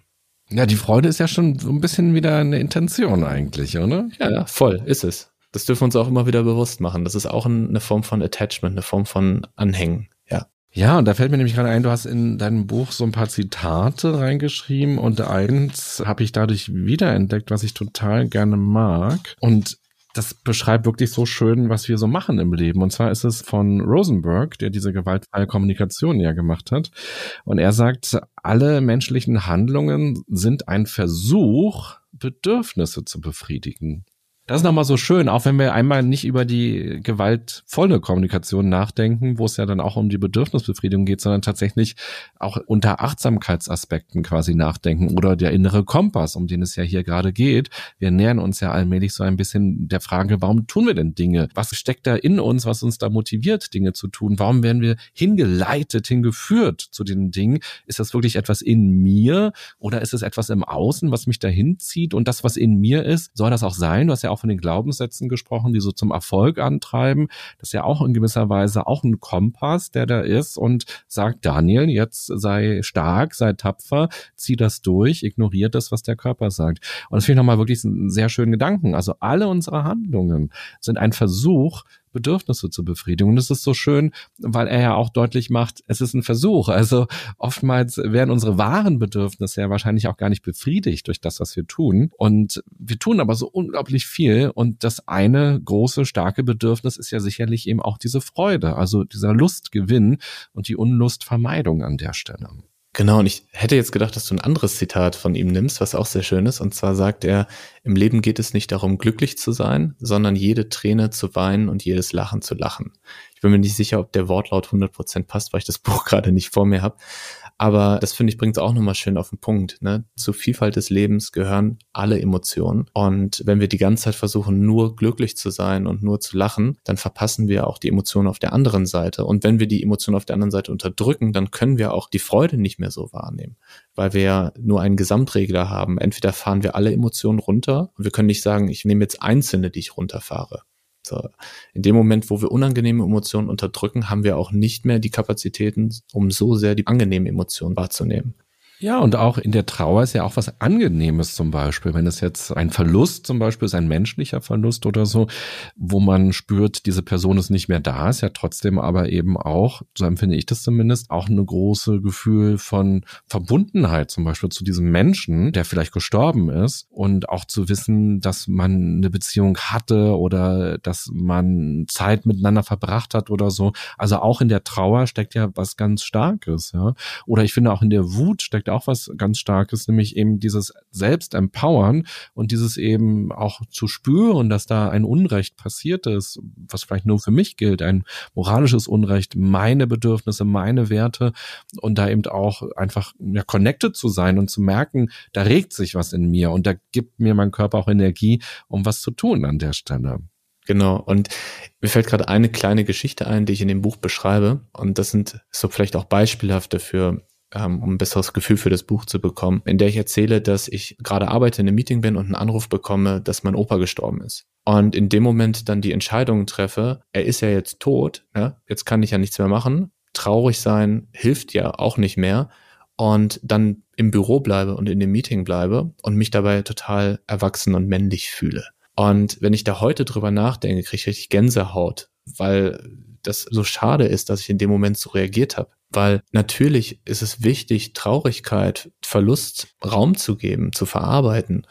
Ja, die Freude ist ja schon so ein bisschen wieder eine Intention eigentlich, oder? Ja, ja, voll ist es. Das dürfen wir uns auch immer wieder bewusst machen. Das ist auch eine Form von Attachment, eine Form von Anhängen. Ja. Ja, und da fällt mir nämlich gerade ein, du hast in deinem Buch so ein paar Zitate reingeschrieben und eins habe ich dadurch wiederentdeckt, was ich total gerne mag. Und das beschreibt wirklich so schön, was wir so machen im Leben. Und zwar ist es von Rosenberg, der diese gewaltfreie Kommunikation ja gemacht hat. Und er sagt, alle menschlichen Handlungen sind ein Versuch, Bedürfnisse zu befriedigen. Das ist nochmal so schön, auch wenn wir einmal nicht über die gewaltvolle Kommunikation nachdenken, wo es ja dann auch um die Bedürfnisbefriedigung geht, sondern tatsächlich auch unter Achtsamkeitsaspekten quasi nachdenken oder der innere Kompass, um den es ja hier gerade geht. Wir nähern uns ja allmählich so ein bisschen der Frage, warum tun wir denn Dinge? Was steckt da in uns, was uns da motiviert, Dinge zu tun? Warum werden wir hingeleitet, hingeführt zu den Dingen? Ist das wirklich etwas in mir oder ist es etwas im Außen, was mich dahin zieht? Und das, was in mir ist, soll das auch sein? Du hast ja auch von den Glaubenssätzen gesprochen, die so zum Erfolg antreiben. Das ist ja auch in gewisser Weise auch ein Kompass, der da ist und sagt, Daniel, jetzt sei stark, sei tapfer, zieh das durch, ignoriert das, was der Körper sagt. Und das finde ich nochmal wirklich einen sehr schönen Gedanken. Also alle unsere Handlungen sind ein Versuch, Bedürfnisse zu befriedigen. Und es ist so schön, weil er ja auch deutlich macht, es ist ein Versuch. Also oftmals werden unsere wahren Bedürfnisse ja wahrscheinlich auch gar nicht befriedigt durch das, was wir tun. Und wir tun aber so unglaublich viel. Und das eine große, starke Bedürfnis ist ja sicherlich eben auch diese Freude, also dieser Lustgewinn und die Unlustvermeidung an der Stelle. Genau, und ich hätte jetzt gedacht, dass du ein anderes Zitat von ihm nimmst, was auch sehr schön ist. Und zwar sagt er, im Leben geht es nicht darum, glücklich zu sein, sondern jede Träne zu weinen und jedes Lachen zu lachen. Ich bin mir nicht sicher, ob der Wortlaut 100% passt, weil ich das Buch gerade nicht vor mir habe. Aber das finde ich bringt es auch nochmal schön auf den Punkt. Ne? Zur Vielfalt des Lebens gehören alle Emotionen. Und wenn wir die ganze Zeit versuchen, nur glücklich zu sein und nur zu lachen, dann verpassen wir auch die Emotionen auf der anderen Seite. Und wenn wir die Emotionen auf der anderen Seite unterdrücken, dann können wir auch die Freude nicht mehr so wahrnehmen, weil wir ja nur einen Gesamtregler haben. Entweder fahren wir alle Emotionen runter und wir können nicht sagen, ich nehme jetzt einzelne, die ich runterfahre. So, in dem Moment, wo wir unangenehme Emotionen unterdrücken, haben wir auch nicht mehr die Kapazitäten, um so sehr die angenehmen Emotionen wahrzunehmen. Ja, und auch in der Trauer ist ja auch was Angenehmes zum Beispiel. Wenn es jetzt ein Verlust zum Beispiel ist, ein menschlicher Verlust oder so, wo man spürt, diese Person ist nicht mehr da, ist ja trotzdem aber eben auch, so empfinde ich das zumindest, auch eine große Gefühl von Verbundenheit zum Beispiel zu diesem Menschen, der vielleicht gestorben ist und auch zu wissen, dass man eine Beziehung hatte oder dass man Zeit miteinander verbracht hat oder so. Also auch in der Trauer steckt ja was ganz Starkes, ja. Oder ich finde auch in der Wut steckt auch was ganz Starkes, nämlich eben dieses Selbstempowern und dieses eben auch zu spüren, dass da ein Unrecht passiert ist, was vielleicht nur für mich gilt, ein moralisches Unrecht, meine Bedürfnisse, meine Werte und da eben auch einfach ja, connected zu sein und zu merken, da regt sich was in mir und da gibt mir mein Körper auch Energie, um was zu tun an der Stelle. Genau. Und mir fällt gerade eine kleine Geschichte ein, die ich in dem Buch beschreibe. Und das sind so vielleicht auch beispielhaft dafür, ähm, um ein besseres Gefühl für das Buch zu bekommen, in der ich erzähle, dass ich gerade arbeite in einem Meeting bin und einen Anruf bekomme, dass mein Opa gestorben ist. Und in dem Moment dann die Entscheidung treffe, er ist ja jetzt tot, ja, jetzt kann ich ja nichts mehr machen. Traurig sein hilft ja auch nicht mehr. Und dann im Büro bleibe und in dem Meeting bleibe und mich dabei total erwachsen und männlich fühle. Und wenn ich da heute drüber nachdenke, kriege ich richtig Gänsehaut, weil das so schade ist, dass ich in dem Moment so reagiert habe. Weil natürlich ist es wichtig, Traurigkeit, Verlust Raum zu geben, zu verarbeiten.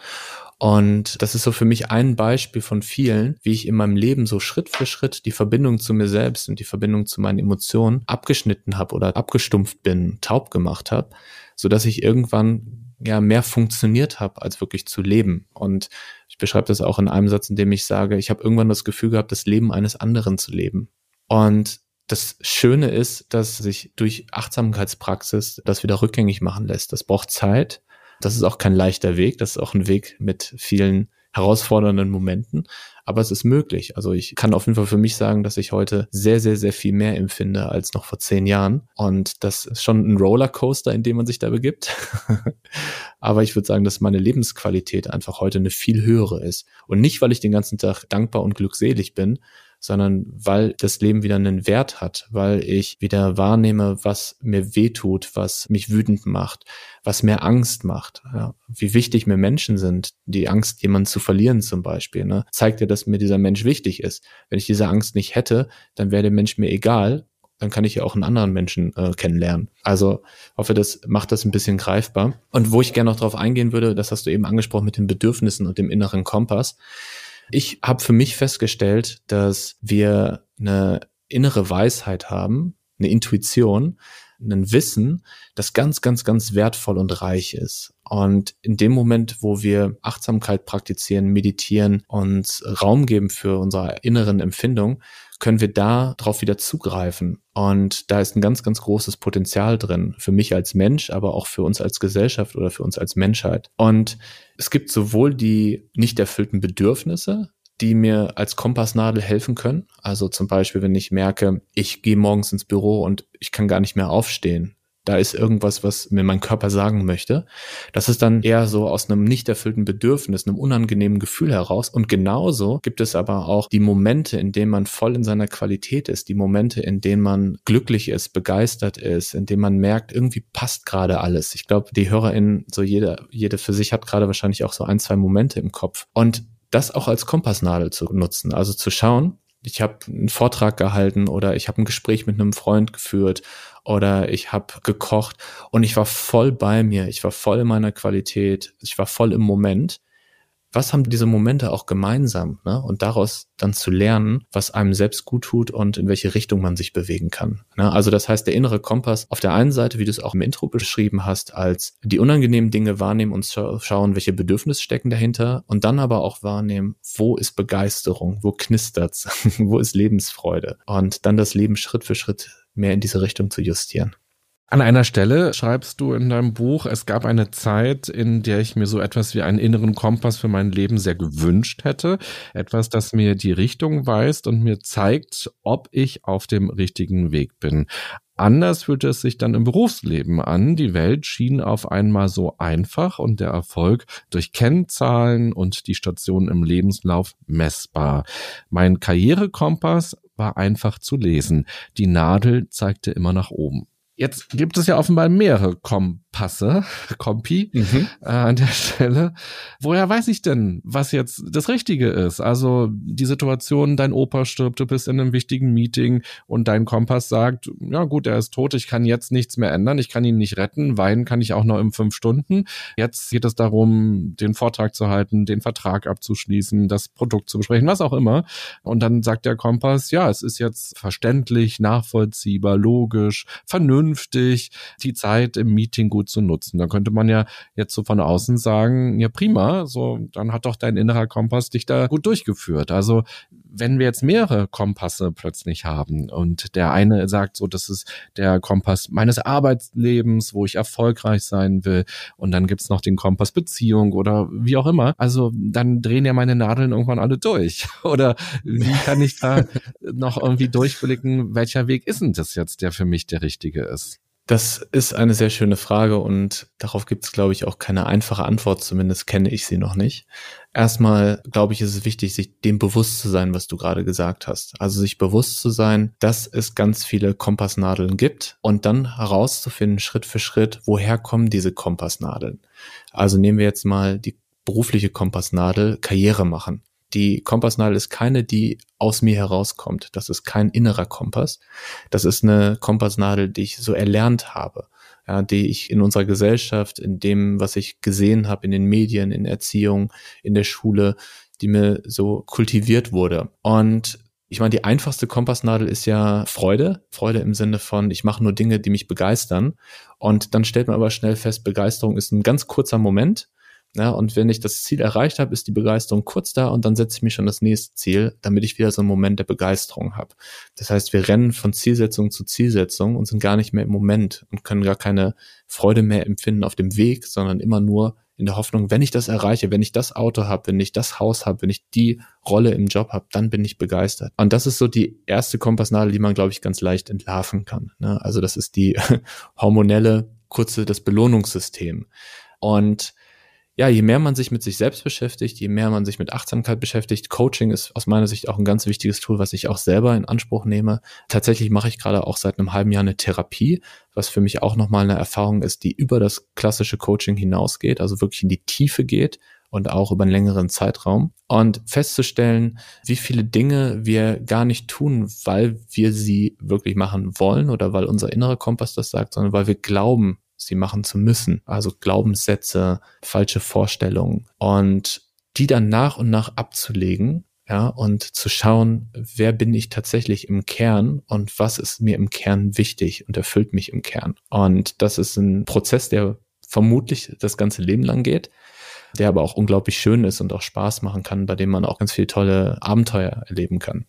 Und das ist so für mich ein Beispiel von vielen, wie ich in meinem Leben so Schritt für Schritt die Verbindung zu mir selbst und die Verbindung zu meinen Emotionen abgeschnitten habe oder abgestumpft bin, taub gemacht habe, so dass ich irgendwann ja mehr funktioniert habe, als wirklich zu leben. Und ich beschreibe das auch in einem Satz, in dem ich sage, ich habe irgendwann das Gefühl gehabt, das Leben eines anderen zu leben. Und das Schöne ist, dass sich durch Achtsamkeitspraxis das wieder rückgängig machen lässt. Das braucht Zeit. Das ist auch kein leichter Weg. Das ist auch ein Weg mit vielen herausfordernden Momenten. Aber es ist möglich. Also ich kann auf jeden Fall für mich sagen, dass ich heute sehr, sehr, sehr viel mehr empfinde als noch vor zehn Jahren. Und das ist schon ein Rollercoaster, in dem man sich da begibt. Aber ich würde sagen, dass meine Lebensqualität einfach heute eine viel höhere ist. Und nicht, weil ich den ganzen Tag dankbar und glückselig bin, sondern weil das Leben wieder einen Wert hat, weil ich wieder wahrnehme, was mir wehtut, was mich wütend macht, was mir Angst macht, ja. wie wichtig mir Menschen sind. Die Angst, jemanden zu verlieren zum Beispiel, ne? zeigt ja, dass mir dieser Mensch wichtig ist. Wenn ich diese Angst nicht hätte, dann wäre der Mensch mir egal, dann kann ich ja auch einen anderen Menschen äh, kennenlernen. Also hoffe, das macht das ein bisschen greifbar. Und wo ich gerne noch drauf eingehen würde, das hast du eben angesprochen mit den Bedürfnissen und dem inneren Kompass. Ich habe für mich festgestellt, dass wir eine innere Weisheit haben, eine Intuition, ein Wissen, das ganz, ganz, ganz wertvoll und reich ist. Und in dem Moment, wo wir Achtsamkeit praktizieren, meditieren, uns Raum geben für unsere inneren Empfindungen, können wir da drauf wieder zugreifen. Und da ist ein ganz, ganz großes Potenzial drin. Für mich als Mensch, aber auch für uns als Gesellschaft oder für uns als Menschheit. Und es gibt sowohl die nicht erfüllten Bedürfnisse, die mir als Kompassnadel helfen können. Also zum Beispiel, wenn ich merke, ich gehe morgens ins Büro und ich kann gar nicht mehr aufstehen da ist irgendwas, was mir mein Körper sagen möchte. Das ist dann eher so aus einem nicht erfüllten Bedürfnis, einem unangenehmen Gefühl heraus. Und genauso gibt es aber auch die Momente, in denen man voll in seiner Qualität ist, die Momente, in denen man glücklich ist, begeistert ist, in denen man merkt, irgendwie passt gerade alles. Ich glaube, die HörerInnen, so jede, jede für sich hat gerade wahrscheinlich auch so ein, zwei Momente im Kopf. Und das auch als Kompassnadel zu nutzen, also zu schauen, ich habe einen Vortrag gehalten oder ich habe ein Gespräch mit einem Freund geführt oder ich habe gekocht und ich war voll bei mir, ich war voll in meiner Qualität, ich war voll im Moment was haben diese Momente auch gemeinsam ne? und daraus dann zu lernen, was einem selbst gut tut und in welche Richtung man sich bewegen kann. Ne? Also das heißt, der innere Kompass auf der einen Seite, wie du es auch im Intro beschrieben hast, als die unangenehmen Dinge wahrnehmen und schauen, welche Bedürfnisse stecken dahinter und dann aber auch wahrnehmen, wo ist Begeisterung, wo knistert's, wo ist Lebensfreude und dann das Leben Schritt für Schritt mehr in diese Richtung zu justieren. An einer Stelle schreibst du in deinem Buch, es gab eine Zeit, in der ich mir so etwas wie einen inneren Kompass für mein Leben sehr gewünscht hätte. Etwas, das mir die Richtung weist und mir zeigt, ob ich auf dem richtigen Weg bin. Anders fühlte es sich dann im Berufsleben an. Die Welt schien auf einmal so einfach und der Erfolg durch Kennzahlen und die Stationen im Lebenslauf messbar. Mein Karrierekompass war einfach zu lesen. Die Nadel zeigte immer nach oben. Jetzt gibt es ja offenbar mehrere Kompass Kompasse, Kompi, mhm. äh, an der Stelle. Woher weiß ich denn, was jetzt das Richtige ist? Also die Situation, dein Opa stirbt, du bist in einem wichtigen Meeting und dein Kompass sagt, ja gut, er ist tot, ich kann jetzt nichts mehr ändern, ich kann ihn nicht retten, weinen kann ich auch noch in fünf Stunden. Jetzt geht es darum, den Vortrag zu halten, den Vertrag abzuschließen, das Produkt zu besprechen, was auch immer. Und dann sagt der Kompass, ja, es ist jetzt verständlich, nachvollziehbar, logisch, vernünftig, die Zeit im Meeting gut zu nutzen. Da könnte man ja jetzt so von außen sagen, ja prima, so dann hat doch dein innerer Kompass dich da gut durchgeführt. Also wenn wir jetzt mehrere Kompasse plötzlich haben und der eine sagt so, das ist der Kompass meines Arbeitslebens, wo ich erfolgreich sein will und dann gibt's noch den Kompass Beziehung oder wie auch immer, also dann drehen ja meine Nadeln irgendwann alle durch. Oder wie kann ich da noch irgendwie durchblicken, welcher Weg ist denn das jetzt, der für mich der richtige ist? Das ist eine sehr schöne Frage und darauf gibt es, glaube ich, auch keine einfache Antwort, zumindest kenne ich sie noch nicht. Erstmal, glaube ich, ist es wichtig, sich dem bewusst zu sein, was du gerade gesagt hast. Also sich bewusst zu sein, dass es ganz viele Kompassnadeln gibt und dann herauszufinden, Schritt für Schritt, woher kommen diese Kompassnadeln. Also nehmen wir jetzt mal die berufliche Kompassnadel Karriere machen. Die Kompassnadel ist keine, die aus mir herauskommt. Das ist kein innerer Kompass. Das ist eine Kompassnadel, die ich so erlernt habe, ja, die ich in unserer Gesellschaft, in dem, was ich gesehen habe, in den Medien, in Erziehung, in der Schule, die mir so kultiviert wurde. Und ich meine, die einfachste Kompassnadel ist ja Freude. Freude im Sinne von, ich mache nur Dinge, die mich begeistern. Und dann stellt man aber schnell fest, Begeisterung ist ein ganz kurzer Moment ja, und wenn ich das Ziel erreicht habe, ist die Begeisterung kurz da und dann setze ich mir schon das nächste Ziel, damit ich wieder so einen Moment der Begeisterung habe. Das heißt, wir rennen von Zielsetzung zu Zielsetzung und sind gar nicht mehr im Moment und können gar keine Freude mehr empfinden auf dem Weg, sondern immer nur in der Hoffnung, wenn ich das erreiche, wenn ich das Auto habe, wenn ich das Haus habe, wenn ich die Rolle im Job habe, dann bin ich begeistert. Und das ist so die erste Kompassnadel, die man, glaube ich, ganz leicht entlarven kann. Ne? Also das ist die hormonelle, kurze, das Belohnungssystem. Und ja, je mehr man sich mit sich selbst beschäftigt, je mehr man sich mit Achtsamkeit beschäftigt, Coaching ist aus meiner Sicht auch ein ganz wichtiges Tool, was ich auch selber in Anspruch nehme. Tatsächlich mache ich gerade auch seit einem halben Jahr eine Therapie, was für mich auch nochmal eine Erfahrung ist, die über das klassische Coaching hinausgeht, also wirklich in die Tiefe geht und auch über einen längeren Zeitraum und festzustellen, wie viele Dinge wir gar nicht tun, weil wir sie wirklich machen wollen oder weil unser innerer Kompass das sagt, sondern weil wir glauben, sie machen zu müssen. Also Glaubenssätze, falsche Vorstellungen und die dann nach und nach abzulegen, ja, und zu schauen, wer bin ich tatsächlich im Kern und was ist mir im Kern wichtig und erfüllt mich im Kern. Und das ist ein Prozess, der vermutlich das ganze Leben lang geht, der aber auch unglaublich schön ist und auch Spaß machen kann, bei dem man auch ganz viele tolle Abenteuer erleben kann.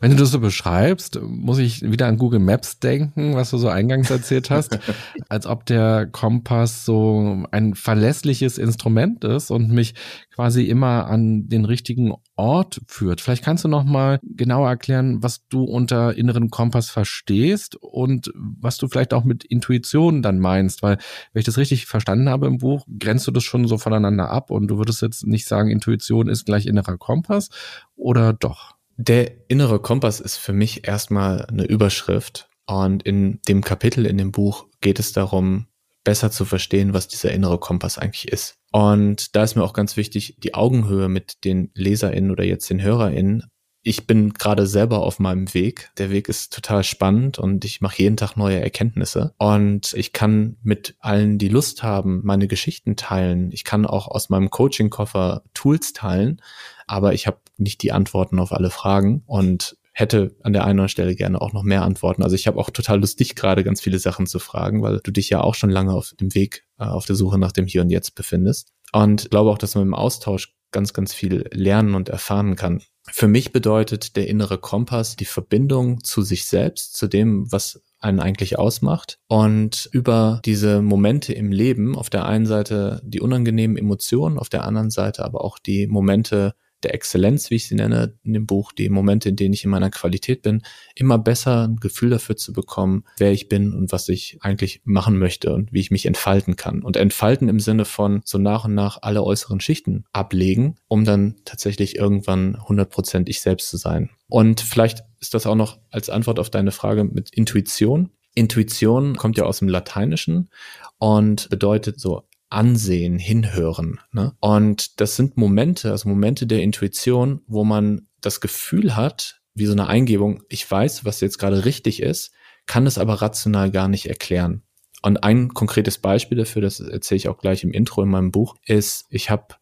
Wenn du das so beschreibst, muss ich wieder an Google Maps denken, was du so eingangs erzählt hast, als ob der Kompass so ein verlässliches Instrument ist und mich quasi immer an den richtigen Ort führt. Vielleicht kannst du noch mal genauer erklären, was du unter inneren Kompass verstehst und was du vielleicht auch mit Intuition dann meinst, weil wenn ich das richtig verstanden habe im Buch, grenzt du das schon so voneinander ab und du würdest jetzt nicht sagen, Intuition ist gleich innerer Kompass oder doch? Der innere Kompass ist für mich erstmal eine Überschrift. Und in dem Kapitel in dem Buch geht es darum, besser zu verstehen, was dieser innere Kompass eigentlich ist. Und da ist mir auch ganz wichtig, die Augenhöhe mit den LeserInnen oder jetzt den HörerInnen. Ich bin gerade selber auf meinem Weg. Der Weg ist total spannend und ich mache jeden Tag neue Erkenntnisse. Und ich kann mit allen, die Lust haben, meine Geschichten teilen. Ich kann auch aus meinem Coaching-Koffer Tools teilen aber ich habe nicht die Antworten auf alle Fragen und hätte an der einen oder anderen Stelle gerne auch noch mehr Antworten. Also ich habe auch total Lust, dich gerade ganz viele Sachen zu fragen, weil du dich ja auch schon lange auf dem Weg, äh, auf der Suche nach dem Hier und Jetzt befindest. Und glaube auch, dass man im Austausch ganz, ganz viel lernen und erfahren kann. Für mich bedeutet der innere Kompass die Verbindung zu sich selbst, zu dem, was einen eigentlich ausmacht und über diese Momente im Leben, auf der einen Seite die unangenehmen Emotionen, auf der anderen Seite aber auch die Momente der Exzellenz, wie ich sie nenne, in dem Buch, die Momente, in denen ich in meiner Qualität bin, immer besser ein Gefühl dafür zu bekommen, wer ich bin und was ich eigentlich machen möchte und wie ich mich entfalten kann. Und entfalten im Sinne von so nach und nach alle äußeren Schichten ablegen, um dann tatsächlich irgendwann 100% ich selbst zu sein. Und vielleicht ist das auch noch als Antwort auf deine Frage mit Intuition. Intuition kommt ja aus dem Lateinischen und bedeutet so ansehen, hinhören. Ne? Und das sind Momente, also Momente der Intuition, wo man das Gefühl hat, wie so eine Eingebung, ich weiß, was jetzt gerade richtig ist, kann es aber rational gar nicht erklären. Und ein konkretes Beispiel dafür, das erzähle ich auch gleich im Intro in meinem Buch, ist, ich habe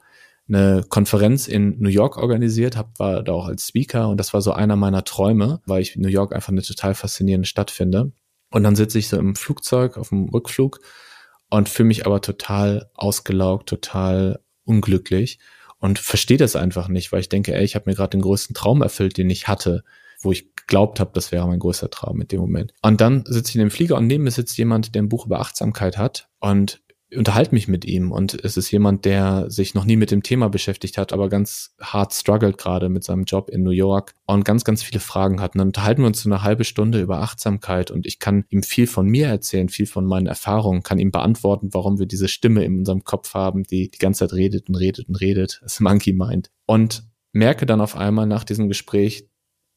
eine Konferenz in New York organisiert, hab, war da auch als Speaker und das war so einer meiner Träume, weil ich New York einfach eine total faszinierende Stadt finde. Und dann sitze ich so im Flugzeug auf dem Rückflug und fühle mich aber total ausgelaugt, total unglücklich und verstehe das einfach nicht, weil ich denke, ey, ich habe mir gerade den größten Traum erfüllt, den ich hatte, wo ich geglaubt habe, das wäre mein größter Traum in dem Moment. Und dann sitze ich in dem Flieger und neben mir sitzt jemand, der ein Buch über Achtsamkeit hat und unterhalte mich mit ihm und es ist jemand, der sich noch nie mit dem Thema beschäftigt hat, aber ganz hart struggelt gerade mit seinem Job in New York und ganz, ganz viele Fragen hat. Und dann unterhalten wir uns so eine halbe Stunde über Achtsamkeit und ich kann ihm viel von mir erzählen, viel von meinen Erfahrungen, kann ihm beantworten, warum wir diese Stimme in unserem Kopf haben, die die ganze Zeit redet und redet und redet, das Monkey Mind. Und merke dann auf einmal nach diesem Gespräch,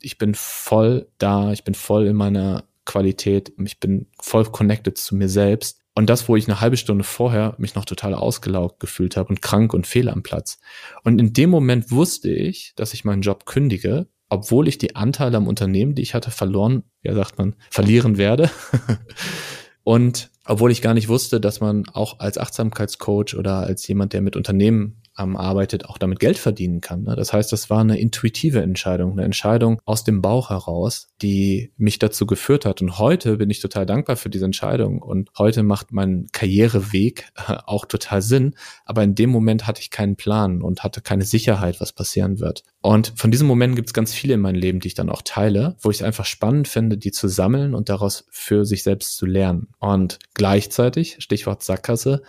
ich bin voll da, ich bin voll in meiner Qualität, ich bin voll connected zu mir selbst und das, wo ich eine halbe Stunde vorher mich noch total ausgelaugt gefühlt habe und krank und fehl am Platz. Und in dem Moment wusste ich, dass ich meinen Job kündige, obwohl ich die Anteile am Unternehmen, die ich hatte, verloren, ja sagt man, verlieren werde. und obwohl ich gar nicht wusste, dass man auch als Achtsamkeitscoach oder als jemand, der mit Unternehmen ähm, arbeitet, auch damit Geld verdienen kann. Ne? Das heißt, das war eine intuitive Entscheidung, eine Entscheidung aus dem Bauch heraus, die mich dazu geführt hat. Und heute bin ich total dankbar für diese Entscheidung. Und heute macht mein Karriereweg äh, auch total Sinn. Aber in dem Moment hatte ich keinen Plan und hatte keine Sicherheit, was passieren wird. Und von diesen Momenten gibt es ganz viele in meinem Leben, die ich dann auch teile, wo ich es einfach spannend finde, die zu sammeln und daraus für sich selbst zu lernen. Und gleichzeitig, Stichwort Sackgasse,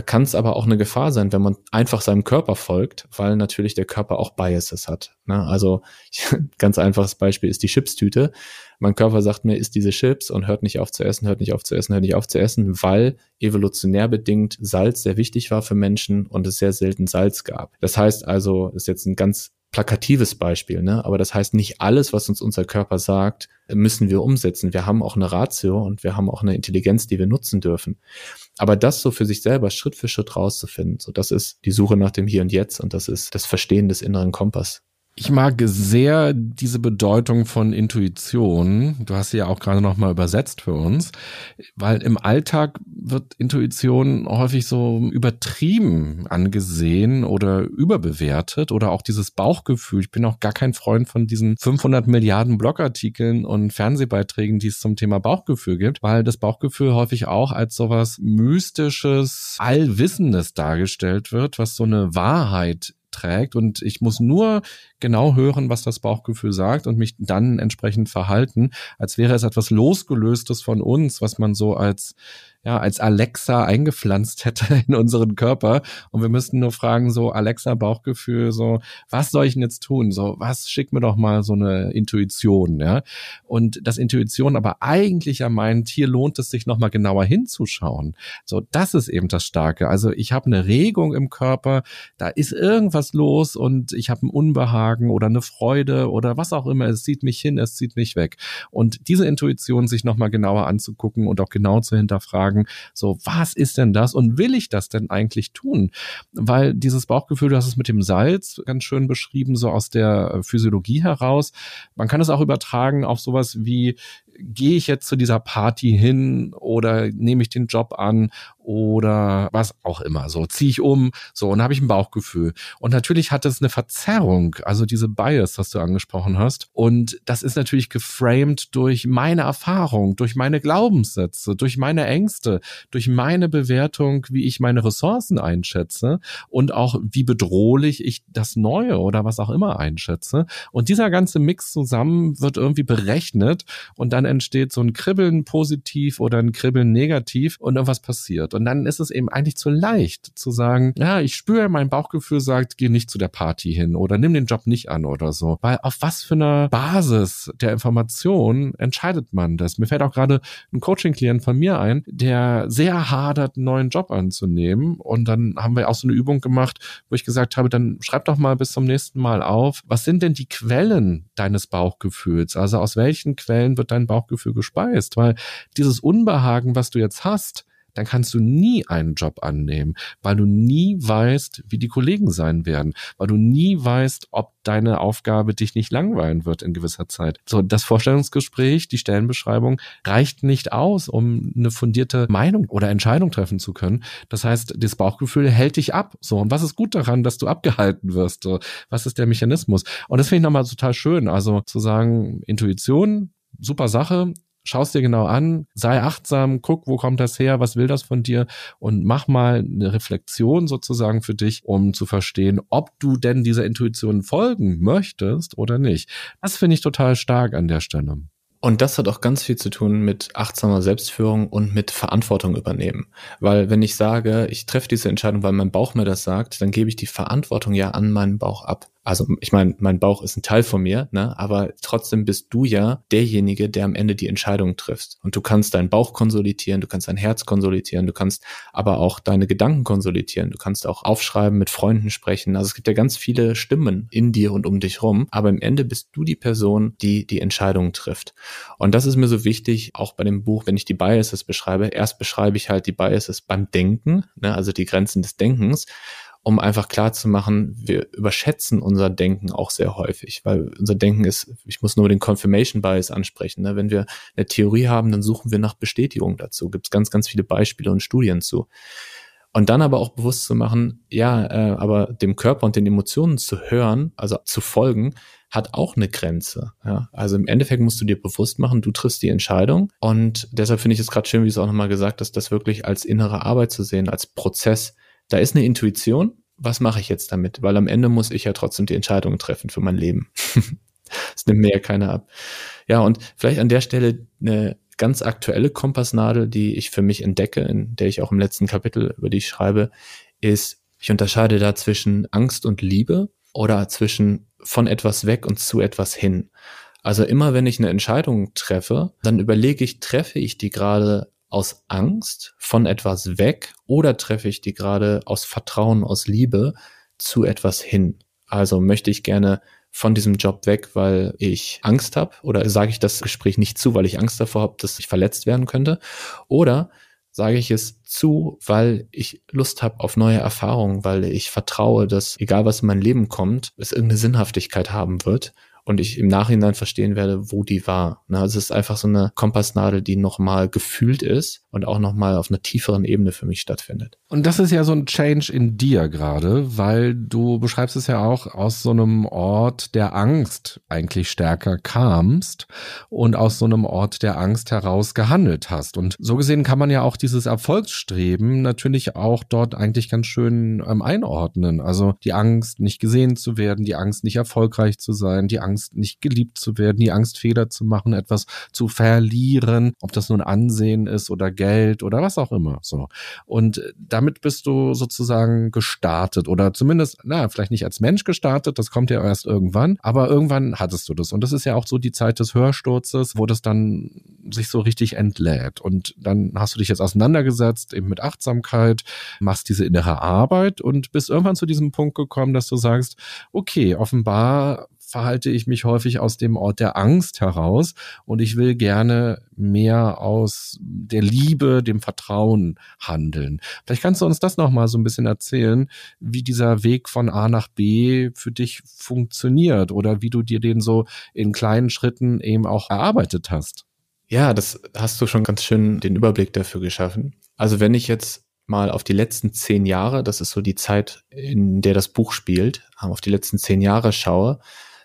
kann es aber auch eine Gefahr sein, wenn man einfach seinem Körper folgt, weil natürlich der Körper auch Biases hat. Ne? Also ganz einfaches Beispiel ist die Chipstüte. Mein Körper sagt mir, isst diese Chips und hört nicht auf zu essen, hört nicht auf zu essen, hört nicht auf zu essen, weil evolutionär bedingt Salz sehr wichtig war für Menschen und es sehr selten Salz gab. Das heißt also, ist jetzt ein ganz plakatives Beispiel, ne? aber das heißt nicht alles, was uns unser Körper sagt, müssen wir umsetzen. Wir haben auch eine Ratio und wir haben auch eine Intelligenz, die wir nutzen dürfen. Aber das so für sich selber Schritt für Schritt rauszufinden, so das ist die Suche nach dem Hier und Jetzt und das ist das Verstehen des inneren Kompass. Ich mag sehr diese Bedeutung von Intuition. Du hast sie ja auch gerade noch mal übersetzt für uns, weil im Alltag wird Intuition häufig so übertrieben angesehen oder überbewertet oder auch dieses Bauchgefühl. Ich bin auch gar kein Freund von diesen 500 Milliarden Blogartikeln und Fernsehbeiträgen, die es zum Thema Bauchgefühl gibt, weil das Bauchgefühl häufig auch als sowas mystisches, allwissendes dargestellt wird, was so eine Wahrheit trägt. Und ich muss nur genau hören, was das Bauchgefühl sagt und mich dann entsprechend verhalten, als wäre es etwas losgelöstes von uns, was man so als ja, als Alexa eingepflanzt hätte in unseren Körper. Und wir müssten nur fragen, so Alexa Bauchgefühl, so, was soll ich denn jetzt tun? So, was schickt mir doch mal so eine Intuition, ja? Und das Intuition aber eigentlich ja meint, hier lohnt es sich nochmal genauer hinzuschauen. So, das ist eben das Starke. Also ich habe eine Regung im Körper, da ist irgendwas los und ich habe ein Unbehagen oder eine Freude oder was auch immer. Es zieht mich hin, es zieht mich weg. Und diese Intuition sich nochmal genauer anzugucken und auch genau zu hinterfragen, fragen, so, was ist denn das und will ich das denn eigentlich tun? Weil dieses Bauchgefühl, du hast es mit dem Salz ganz schön beschrieben, so aus der Physiologie heraus. Man kann es auch übertragen auf sowas wie, gehe ich jetzt zu dieser Party hin oder nehme ich den Job an oder was auch immer. So ziehe ich um, so und habe ich ein Bauchgefühl. Und natürlich hat es eine Verzerrung, also diese Bias, das du angesprochen hast. Und das ist natürlich geframed durch meine Erfahrung, durch meine Glaubenssätze, durch meine Ängste, durch meine Bewertung, wie ich meine Ressourcen einschätze und auch wie bedrohlich ich das Neue oder was auch immer einschätze. Und dieser ganze Mix zusammen wird irgendwie berechnet und dann entsteht so ein Kribbeln positiv oder ein Kribbeln negativ und irgendwas passiert. Wird. Und dann ist es eben eigentlich zu leicht zu sagen, ja, ich spüre, mein Bauchgefühl sagt, geh nicht zu der Party hin oder nimm den Job nicht an oder so. Weil auf was für einer Basis der Information entscheidet man das? Mir fällt auch gerade ein Coaching-Klient von mir ein, der sehr hadert, einen neuen Job anzunehmen. Und dann haben wir auch so eine Übung gemacht, wo ich gesagt habe, dann schreib doch mal bis zum nächsten Mal auf, was sind denn die Quellen deines Bauchgefühls? Also aus welchen Quellen wird dein Bauchgefühl gespeist? Weil dieses Unbehagen, was du jetzt hast, dann kannst du nie einen Job annehmen, weil du nie weißt, wie die Kollegen sein werden, weil du nie weißt, ob deine Aufgabe dich nicht langweilen wird in gewisser Zeit. So, das Vorstellungsgespräch, die Stellenbeschreibung reicht nicht aus, um eine fundierte Meinung oder Entscheidung treffen zu können. Das heißt, das Bauchgefühl hält dich ab. So, und was ist gut daran, dass du abgehalten wirst? So, was ist der Mechanismus? Und das finde ich nochmal total schön. Also zu sagen, Intuition, super Sache, schaust dir genau an, sei achtsam, guck, wo kommt das her, was will das von dir und mach mal eine Reflexion sozusagen für dich, um zu verstehen, ob du denn dieser Intuition folgen möchtest oder nicht. Das finde ich total stark an der Stelle. Und das hat auch ganz viel zu tun mit achtsamer Selbstführung und mit Verantwortung übernehmen. Weil wenn ich sage, ich treffe diese Entscheidung, weil mein Bauch mir das sagt, dann gebe ich die Verantwortung ja an meinen Bauch ab also ich meine, mein Bauch ist ein Teil von mir, ne? aber trotzdem bist du ja derjenige, der am Ende die Entscheidung trifft. Und du kannst deinen Bauch konsolidieren, du kannst dein Herz konsolidieren, du kannst aber auch deine Gedanken konsolidieren, du kannst auch aufschreiben, mit Freunden sprechen. Also es gibt ja ganz viele Stimmen in dir und um dich rum, aber im Ende bist du die Person, die die Entscheidung trifft. Und das ist mir so wichtig, auch bei dem Buch, wenn ich die Biases beschreibe. Erst beschreibe ich halt die Biases beim Denken, ne? also die Grenzen des Denkens um einfach klar zu machen, wir überschätzen unser Denken auch sehr häufig, weil unser Denken ist, ich muss nur den Confirmation Bias ansprechen. Ne? Wenn wir eine Theorie haben, dann suchen wir nach Bestätigung dazu. Gibt es ganz, ganz viele Beispiele und Studien zu. Und dann aber auch bewusst zu machen, ja, äh, aber dem Körper und den Emotionen zu hören, also zu folgen, hat auch eine Grenze. Ja? Also im Endeffekt musst du dir bewusst machen, du triffst die Entscheidung. Und deshalb finde ich es gerade schön, wie du es auch nochmal gesagt hast, das wirklich als innere Arbeit zu sehen, als Prozess, da ist eine Intuition. Was mache ich jetzt damit? Weil am Ende muss ich ja trotzdem die Entscheidungen treffen für mein Leben. das nimmt mir ja keiner ab. Ja, und vielleicht an der Stelle eine ganz aktuelle Kompassnadel, die ich für mich entdecke, in der ich auch im letzten Kapitel über die schreibe, ist, ich unterscheide da zwischen Angst und Liebe oder zwischen von etwas weg und zu etwas hin. Also immer wenn ich eine Entscheidung treffe, dann überlege ich, treffe ich die gerade aus Angst von etwas weg oder treffe ich die gerade aus Vertrauen, aus Liebe zu etwas hin? Also möchte ich gerne von diesem Job weg, weil ich Angst habe oder sage ich das Gespräch nicht zu, weil ich Angst davor habe, dass ich verletzt werden könnte? Oder sage ich es zu, weil ich Lust habe auf neue Erfahrungen, weil ich vertraue, dass egal was in mein Leben kommt, es irgendeine Sinnhaftigkeit haben wird und ich im Nachhinein verstehen werde, wo die war. Ne, also es ist einfach so eine Kompassnadel, die nochmal gefühlt ist und auch nochmal auf einer tieferen Ebene für mich stattfindet. Und das ist ja so ein Change in dir gerade, weil du beschreibst es ja auch aus so einem Ort der Angst eigentlich stärker kamst und aus so einem Ort der Angst heraus gehandelt hast. Und so gesehen kann man ja auch dieses Erfolgsstreben natürlich auch dort eigentlich ganz schön ähm, einordnen. Also die Angst, nicht gesehen zu werden, die Angst, nicht erfolgreich zu sein, die Angst, nicht geliebt zu werden, die Angst, Fehler zu machen, etwas zu verlieren, ob das nun Ansehen ist oder Geld oder was auch immer. So. Und damit bist du sozusagen gestartet oder zumindest, na, vielleicht nicht als Mensch gestartet, das kommt ja erst irgendwann, aber irgendwann hattest du das. Und das ist ja auch so die Zeit des Hörsturzes, wo das dann sich so richtig entlädt. Und dann hast du dich jetzt auseinandergesetzt, eben mit Achtsamkeit, machst diese innere Arbeit und bist irgendwann zu diesem Punkt gekommen, dass du sagst, okay, offenbar verhalte ich mich häufig aus dem Ort der Angst heraus und ich will gerne mehr aus der Liebe, dem Vertrauen handeln. Vielleicht kannst du uns das nochmal so ein bisschen erzählen, wie dieser Weg von A nach B für dich funktioniert oder wie du dir den so in kleinen Schritten eben auch erarbeitet hast. Ja, das hast du schon ganz schön den Überblick dafür geschaffen. Also wenn ich jetzt mal auf die letzten zehn Jahre, das ist so die Zeit, in der das Buch spielt, auf die letzten zehn Jahre schaue,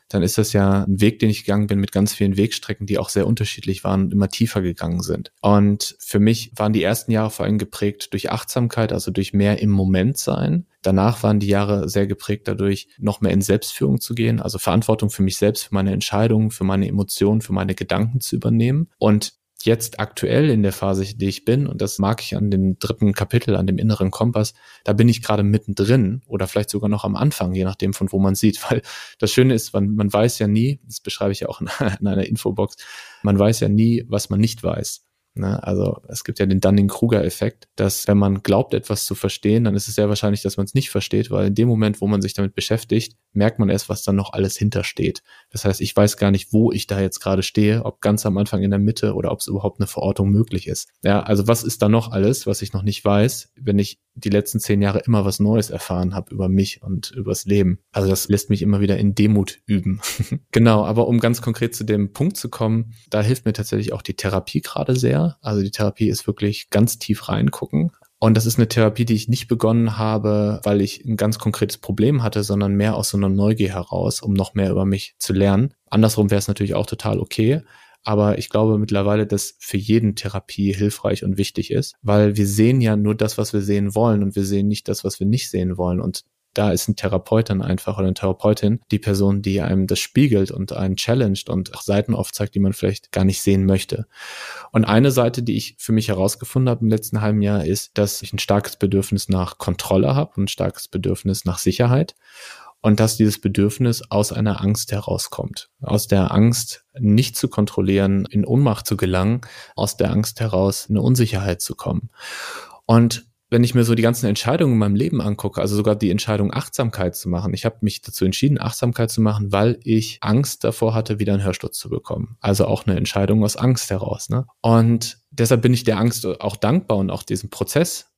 dann ist das ja ein Weg, den ich gegangen bin mit ganz vielen Wegstrecken, die auch sehr unterschiedlich waren und immer tiefer gegangen sind. Und für mich waren die ersten Jahre vor allem geprägt durch Achtsamkeit, also durch mehr im Moment sein. Danach waren die Jahre sehr geprägt dadurch, noch mehr in Selbstführung zu gehen, also Verantwortung für mich selbst, für meine Entscheidungen, für meine Emotionen, für meine Gedanken zu übernehmen. Und jetzt aktuell in der Phase, die ich bin, und das mag ich an dem dritten Kapitel, an dem inneren Kompass, da bin ich gerade mittendrin oder vielleicht sogar noch am Anfang, je nachdem von wo man sieht. Weil das Schöne ist, man, man weiß ja nie, das beschreibe ich ja auch in, in einer Infobox, man weiß ja nie, was man nicht weiß. Ne? Also es gibt ja den Dunning-Kruger-Effekt, dass wenn man glaubt, etwas zu verstehen, dann ist es sehr wahrscheinlich, dass man es nicht versteht, weil in dem Moment, wo man sich damit beschäftigt, merkt man erst, was dann noch alles hintersteht. Das heißt, ich weiß gar nicht, wo ich da jetzt gerade stehe, ob ganz am Anfang in der Mitte oder ob es überhaupt eine Verortung möglich ist. Ja, also was ist da noch alles, was ich noch nicht weiß, wenn ich die letzten zehn Jahre immer was Neues erfahren habe über mich und übers Leben. Also das lässt mich immer wieder in Demut üben. genau, aber um ganz konkret zu dem Punkt zu kommen, da hilft mir tatsächlich auch die Therapie gerade sehr. Also die Therapie ist wirklich ganz tief reingucken. Und das ist eine Therapie, die ich nicht begonnen habe, weil ich ein ganz konkretes Problem hatte, sondern mehr aus so einer Neugier heraus, um noch mehr über mich zu lernen. Andersrum wäre es natürlich auch total okay. Aber ich glaube mittlerweile, dass für jeden Therapie hilfreich und wichtig ist, weil wir sehen ja nur das, was wir sehen wollen und wir sehen nicht das, was wir nicht sehen wollen. Und da ist ein Therapeut dann einfach oder eine Therapeutin die Person, die einem das spiegelt und einen challenged und auch Seiten aufzeigt, die man vielleicht gar nicht sehen möchte. Und eine Seite, die ich für mich herausgefunden habe im letzten halben Jahr, ist, dass ich ein starkes Bedürfnis nach Kontrolle habe und ein starkes Bedürfnis nach Sicherheit und dass dieses Bedürfnis aus einer Angst herauskommt. Aus der Angst, nicht zu kontrollieren, in Ohnmacht zu gelangen, aus der Angst heraus, eine Unsicherheit zu kommen. Und wenn ich mir so die ganzen Entscheidungen in meinem Leben angucke, also sogar die Entscheidung, Achtsamkeit zu machen, ich habe mich dazu entschieden, Achtsamkeit zu machen, weil ich Angst davor hatte, wieder einen Hörsturz zu bekommen. Also auch eine Entscheidung aus Angst heraus. Ne? Und deshalb bin ich der Angst auch dankbar und auch diesem Prozess,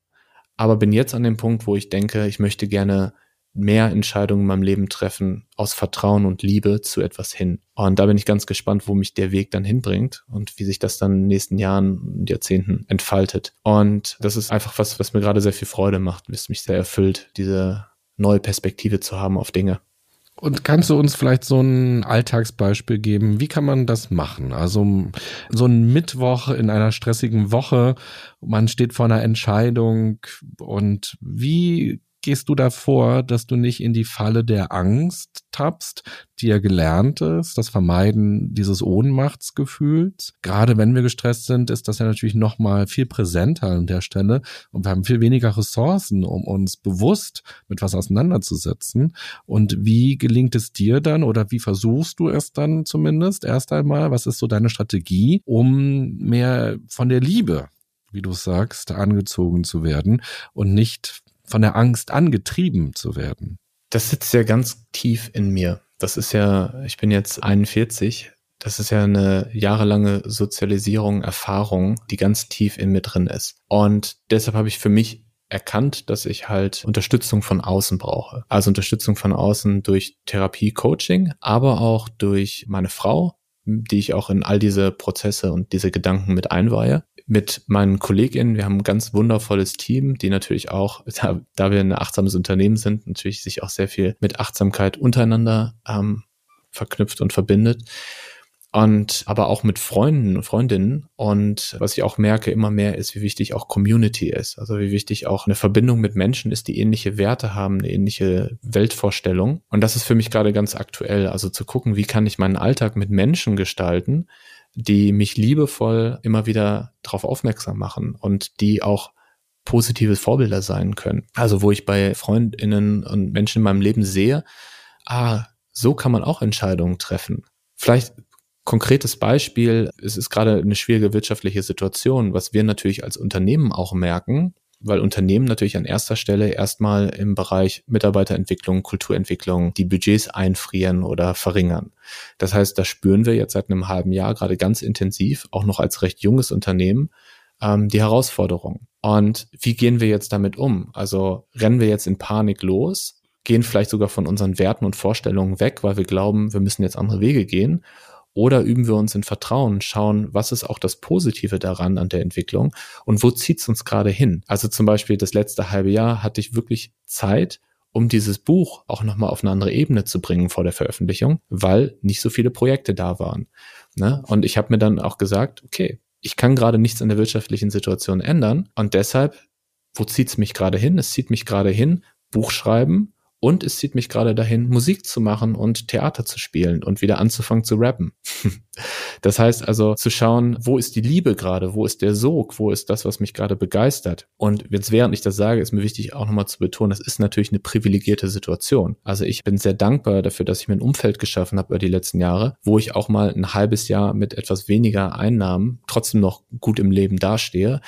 aber bin jetzt an dem Punkt, wo ich denke, ich möchte gerne mehr Entscheidungen in meinem Leben treffen aus Vertrauen und Liebe zu etwas hin. Und da bin ich ganz gespannt, wo mich der Weg dann hinbringt und wie sich das dann in den nächsten Jahren und Jahrzehnten entfaltet. Und das ist einfach was, was mir gerade sehr viel Freude macht, was mich sehr erfüllt, diese neue Perspektive zu haben auf Dinge. Und kannst du uns vielleicht so ein Alltagsbeispiel geben? Wie kann man das machen? Also so ein Mittwoch in einer stressigen Woche, man steht vor einer Entscheidung und wie gehst du davor, dass du nicht in die Falle der Angst tappst, die ja gelernt ist, das Vermeiden dieses Ohnmachtsgefühls? Gerade wenn wir gestresst sind, ist das ja natürlich noch mal viel präsenter an der Stelle und wir haben viel weniger Ressourcen, um uns bewusst mit was auseinanderzusetzen. Und wie gelingt es dir dann oder wie versuchst du es dann zumindest erst einmal? Was ist so deine Strategie, um mehr von der Liebe wie du sagst, angezogen zu werden und nicht von der Angst angetrieben zu werden? Das sitzt ja ganz tief in mir. Das ist ja, ich bin jetzt 41. Das ist ja eine jahrelange Sozialisierung, Erfahrung, die ganz tief in mir drin ist. Und deshalb habe ich für mich erkannt, dass ich halt Unterstützung von außen brauche. Also Unterstützung von außen durch Therapie, Coaching, aber auch durch meine Frau, die ich auch in all diese Prozesse und diese Gedanken mit einweihe mit meinen KollegInnen. Wir haben ein ganz wundervolles Team, die natürlich auch, da, da wir ein achtsames Unternehmen sind, natürlich sich auch sehr viel mit Achtsamkeit untereinander ähm, verknüpft und verbindet. Und aber auch mit Freunden und Freundinnen. Und was ich auch merke immer mehr ist, wie wichtig auch Community ist. Also wie wichtig auch eine Verbindung mit Menschen ist, die ähnliche Werte haben, eine ähnliche Weltvorstellung. Und das ist für mich gerade ganz aktuell. Also zu gucken, wie kann ich meinen Alltag mit Menschen gestalten, die mich liebevoll immer wieder darauf aufmerksam machen und die auch positive Vorbilder sein können. Also wo ich bei Freundinnen und Menschen in meinem Leben sehe, ah, so kann man auch Entscheidungen treffen. Vielleicht konkretes Beispiel, es ist gerade eine schwierige wirtschaftliche Situation, was wir natürlich als Unternehmen auch merken, weil Unternehmen natürlich an erster Stelle erstmal im Bereich Mitarbeiterentwicklung, Kulturentwicklung die Budgets einfrieren oder verringern. Das heißt, da spüren wir jetzt seit einem halben Jahr gerade ganz intensiv, auch noch als recht junges Unternehmen, ähm, die Herausforderung. Und wie gehen wir jetzt damit um? Also rennen wir jetzt in Panik los, gehen vielleicht sogar von unseren Werten und Vorstellungen weg, weil wir glauben, wir müssen jetzt andere Wege gehen oder üben wir uns in Vertrauen, schauen, was ist auch das Positive daran an der Entwicklung und wo zieht es uns gerade hin? Also zum Beispiel das letzte halbe Jahr hatte ich wirklich Zeit, um dieses Buch auch nochmal auf eine andere Ebene zu bringen vor der Veröffentlichung, weil nicht so viele Projekte da waren. Ne? Und ich habe mir dann auch gesagt, okay, ich kann gerade nichts an der wirtschaftlichen Situation ändern und deshalb, wo zieht es mich gerade hin? Es zieht mich gerade hin, Buch schreiben Und es zieht mich gerade dahin, Musik zu machen und Theater zu spielen und wieder anzufangen zu rappen. das heißt also zu schauen, wo ist die Liebe gerade, wo ist der Sog, wo ist das, was mich gerade begeistert. Und jetzt während ich das sage, ist mir wichtig auch nochmal zu betonen, das ist natürlich eine privilegierte Situation. Also ich bin sehr dankbar dafür, dass ich mir ein Umfeld geschaffen habe über die letzten Jahre, wo ich auch mal ein halbes Jahr mit etwas weniger Einnahmen trotzdem noch gut im Leben dastehe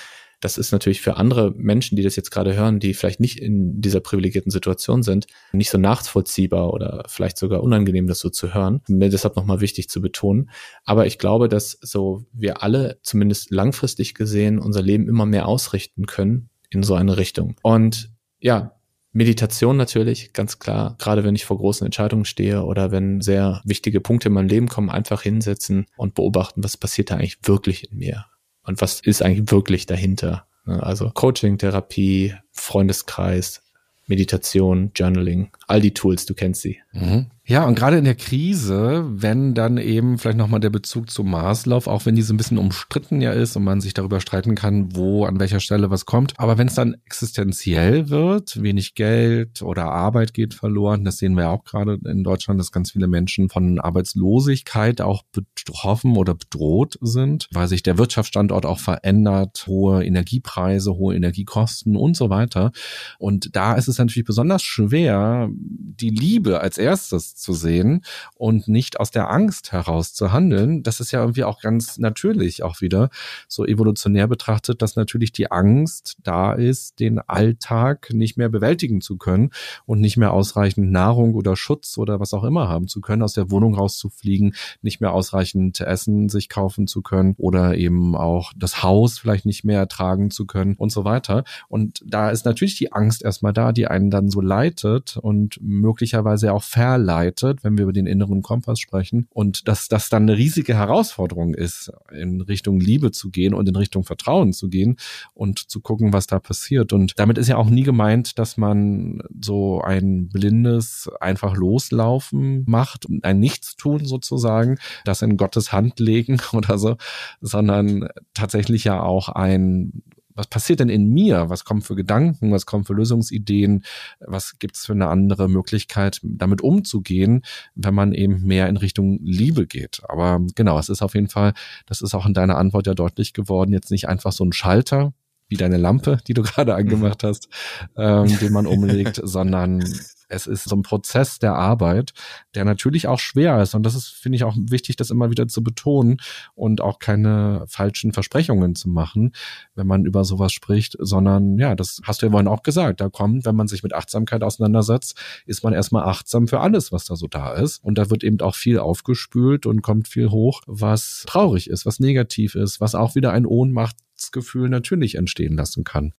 das ist natürlich für andere Menschen, die das jetzt gerade hören, die vielleicht nicht in dieser privilegierten Situation sind, nicht so nachvollziehbar oder vielleicht sogar unangenehm, das so zu hören. Mir deshalb nochmal wichtig zu betonen. Aber ich glaube, dass so wir alle zumindest langfristig gesehen unser Leben immer mehr ausrichten können in so eine Richtung. Und ja, Meditation natürlich, ganz klar. Gerade wenn ich vor großen Entscheidungen stehe oder wenn sehr wichtige Punkte in meinem Leben kommen, einfach hinsetzen und beobachten, was passiert da eigentlich wirklich in mir und was ist eigentlich wirklich dahinter. Ne? Also Coaching, Therapie, Freundeskreis, Meditation, Journaling, all die Tools, du kennst sie. Mhm. Ja, und gerade in der Krise, wenn dann eben vielleicht nochmal der Bezug zum Marslauf, auch wenn diese ein bisschen umstritten ja ist und man sich darüber streiten kann, wo, an welcher Stelle was kommt. Aber wenn es dann existenziell wird, wenig Geld oder Arbeit geht verloren, das sehen wir auch gerade in Deutschland, dass ganz viele Menschen von Arbeitslosigkeit auch betroffen oder bedroht sind, weil sich der Wirtschaftsstandort auch verändert, hohe Energiepreise, hohe Energiekosten und so weiter. Und da ist es natürlich besonders schwer, die Liebe als erstes zu sehen und nicht aus der Angst heraus zu handeln. Das ist ja irgendwie auch ganz natürlich auch wieder so evolutionär betrachtet, dass natürlich die Angst da ist, den Alltag nicht mehr bewältigen zu können und nicht mehr ausreichend Nahrung oder Schutz oder was auch immer haben zu können, aus der Wohnung rauszufliegen, nicht mehr ausreichend Essen sich kaufen zu können oder eben auch das Haus vielleicht nicht mehr tragen zu können und so weiter. Und da ist natürlich die Angst erstmal da, die einen dann so leitet und möglicherweise auch verleitet begleitet, wenn wir über den inneren Kompass sprechen. Und dass das dann eine riesige Herausforderung ist, in Richtung Liebe zu gehen und in Richtung Vertrauen zu gehen und zu gucken, was da passiert. Und damit ist ja auch nie gemeint, dass man so ein blindes einfach loslaufen macht, ein Nichtstun sozusagen, das in Gottes Hand legen oder so, sondern tatsächlich ja auch ein was passiert denn in mir? Was kommen für Gedanken? Was kommen für Lösungsideen? Was gibt es für eine andere Möglichkeit, damit umzugehen, wenn man eben mehr in Richtung Liebe geht? Aber genau, es ist auf jeden Fall, das ist auch in deiner Antwort ja deutlich geworden, jetzt nicht einfach so ein Schalter, wie deine Lampe, die du gerade angemacht hast, ähm, den man umlegt, sondern es ist so ein Prozess der Arbeit, der natürlich auch schwer ist. Und das ist, finde ich, auch wichtig, das immer wieder zu betonen und auch keine falschen Versprechungen zu machen, wenn man über sowas spricht, sondern ja, das hast du ja vorhin auch gesagt. Da kommt, wenn man sich mit Achtsamkeit auseinandersetzt, ist man erstmal achtsam für alles, was da so da ist. Und da wird eben auch viel aufgespült und kommt viel hoch, was traurig ist, was negativ ist, was auch wieder ein Ohnmachtsgefühl natürlich entstehen lassen kann.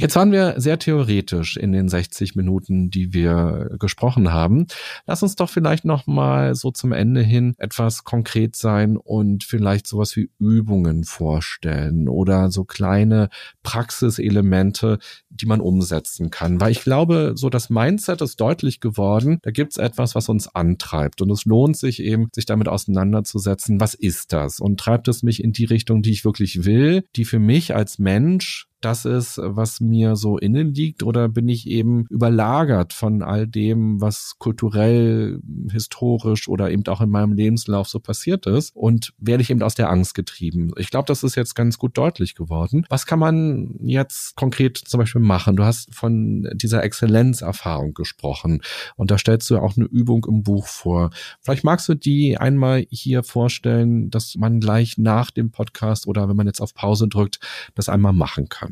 Jetzt waren wir sehr theoretisch in den 60 Minuten, die wir gesprochen haben. Lass uns doch vielleicht noch mal so zum Ende hin etwas konkret sein und vielleicht sowas wie Übungen vorstellen oder so kleine Praxiselemente, die man umsetzen kann. Weil ich glaube, so das Mindset ist deutlich geworden. Da gibt's etwas, was uns antreibt und es lohnt sich eben, sich damit auseinanderzusetzen. Was ist das? Und treibt es mich in die Richtung, die ich wirklich will, die für mich als Mensch das ist, was mir so innen liegt, oder bin ich eben überlagert von all dem, was kulturell, historisch oder eben auch in meinem Lebenslauf so passiert ist und werde ich eben aus der Angst getrieben. Ich glaube, das ist jetzt ganz gut deutlich geworden. Was kann man jetzt konkret zum Beispiel machen? Du hast von dieser Exzellenzerfahrung gesprochen und da stellst du auch eine Übung im Buch vor. Vielleicht magst du die einmal hier vorstellen, dass man gleich nach dem Podcast oder wenn man jetzt auf Pause drückt, das einmal machen kann.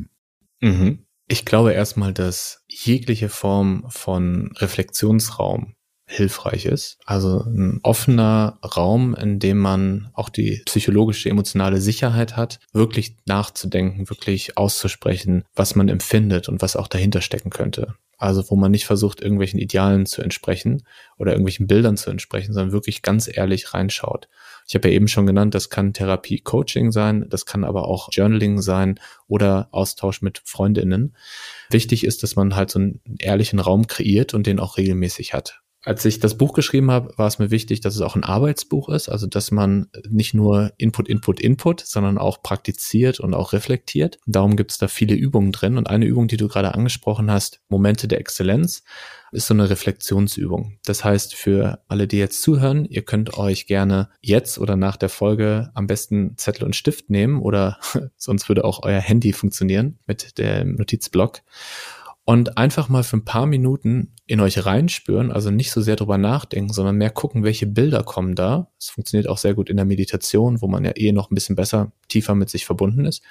Mhm. Ich glaube erstmal, dass jegliche Form von Reflexionsraum hilfreich ist. Also ein offener Raum, in dem man auch die psychologische, emotionale Sicherheit hat, wirklich nachzudenken, wirklich auszusprechen, was man empfindet und was auch dahinter stecken könnte. Also wo man nicht versucht, irgendwelchen Idealen zu entsprechen oder irgendwelchen Bildern zu entsprechen, sondern wirklich ganz ehrlich reinschaut. Ich habe ja eben schon genannt, das kann Therapie, Coaching sein, das kann aber auch Journaling sein oder Austausch mit Freundinnen. Wichtig ist, dass man halt so einen ehrlichen Raum kreiert und den auch regelmäßig hat. Als ich das Buch geschrieben habe, war es mir wichtig, dass es auch ein Arbeitsbuch ist, also dass man nicht nur Input, Input, Input, sondern auch praktiziert und auch reflektiert. darum gibt es da viele Übungen drin. Und eine Übung, die du gerade angesprochen hast, Momente der Exzellenz, ist so eine Reflexionsübung. Das heißt, für alle, die jetzt zuhören, ihr könnt euch gerne jetzt oder nach der Folge am besten Zettel und Stift nehmen oder sonst würde auch euer Handy funktionieren mit dem Notizblock und einfach mal für ein paar Minuten in euch reinspüren, also nicht so sehr drüber nachdenken, sondern mehr gucken, welche Bilder kommen da. Es funktioniert auch sehr gut in der Meditation, wo man ja eh noch ein bisschen besser, tiefer mit sich verbunden ist.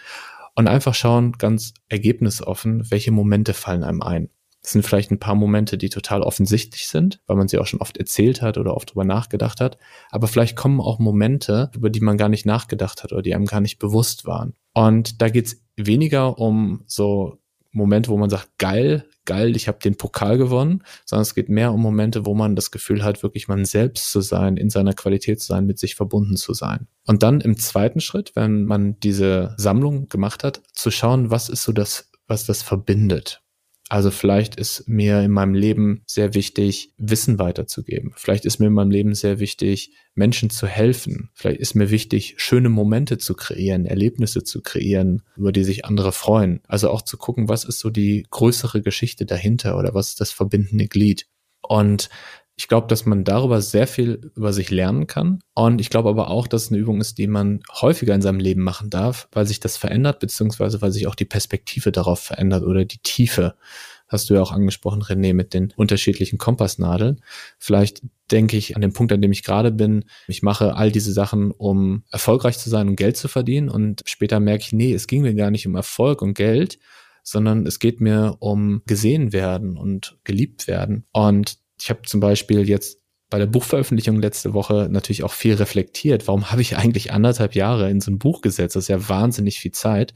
Und einfach schauen, ganz ergebnisoffen, welche Momente fallen einem ein. Es sind vielleicht ein paar Momente, die total offensichtlich sind, weil man sie auch schon oft erzählt hat oder oft drüber nachgedacht hat. Aber vielleicht kommen auch Momente, über die man gar nicht nachgedacht hat oder die einem gar nicht bewusst waren. Und da geht's weniger um so Momente, wo man sagt, geil, geil, ich habe den Pokal gewonnen, sondern es geht mehr um Momente, wo man das Gefühl hat, wirklich man selbst zu sein, in seiner Qualität zu sein, mit sich verbunden zu sein. Und dann im zweiten Schritt, wenn man diese Sammlung gemacht hat, zu schauen, was ist so das, was das verbindet. Also vielleicht ist mir in meinem Leben sehr wichtig, Wissen weiterzugeben. Vielleicht ist mir in meinem Leben sehr wichtig, Menschen zu helfen. Vielleicht ist mir wichtig, schöne Momente zu kreieren, Erlebnisse zu kreieren, über die sich andere freuen. Also auch zu gucken, was ist so die größere Geschichte dahinter oder was ist das verbindende Glied. Und ich glaube, dass man darüber sehr viel über sich lernen kann. Und ich glaube aber auch, dass es eine Übung ist, die man häufiger in seinem Leben machen darf, weil sich das verändert, beziehungsweise weil sich auch die Perspektive darauf verändert oder die Tiefe. Hast du ja auch angesprochen, René, mit den unterschiedlichen Kompassnadeln. Vielleicht denke ich an den Punkt, an dem ich gerade bin. Ich mache all diese Sachen, um erfolgreich zu sein und Geld zu verdienen. Und später merke ich, nee, es ging mir gar nicht um Erfolg und Geld, sondern es geht mir um gesehen werden und geliebt werden. Und ich habe zum Beispiel jetzt bei der Buchveröffentlichung letzte Woche natürlich auch viel reflektiert. Warum habe ich eigentlich anderthalb Jahre in so ein Buch gesetzt? Das ist ja wahnsinnig viel Zeit.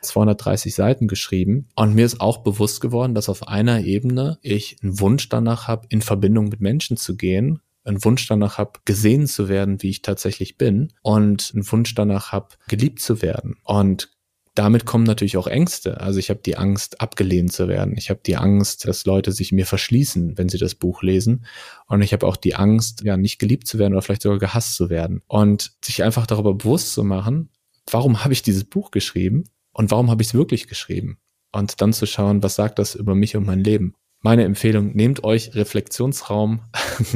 230 Seiten geschrieben. Und mir ist auch bewusst geworden, dass auf einer Ebene ich einen Wunsch danach habe, in Verbindung mit Menschen zu gehen, einen Wunsch danach habe, gesehen zu werden, wie ich tatsächlich bin und einen Wunsch danach habe, geliebt zu werden. Und damit kommen natürlich auch Ängste. Also ich habe die Angst, abgelehnt zu werden. Ich habe die Angst, dass Leute sich mir verschließen, wenn sie das Buch lesen. Und ich habe auch die Angst, ja, nicht geliebt zu werden oder vielleicht sogar gehasst zu werden. Und sich einfach darüber bewusst zu machen, warum habe ich dieses Buch geschrieben und warum habe ich es wirklich geschrieben? Und dann zu schauen, was sagt das über mich und mein Leben? Meine Empfehlung, nehmt euch Reflexionsraum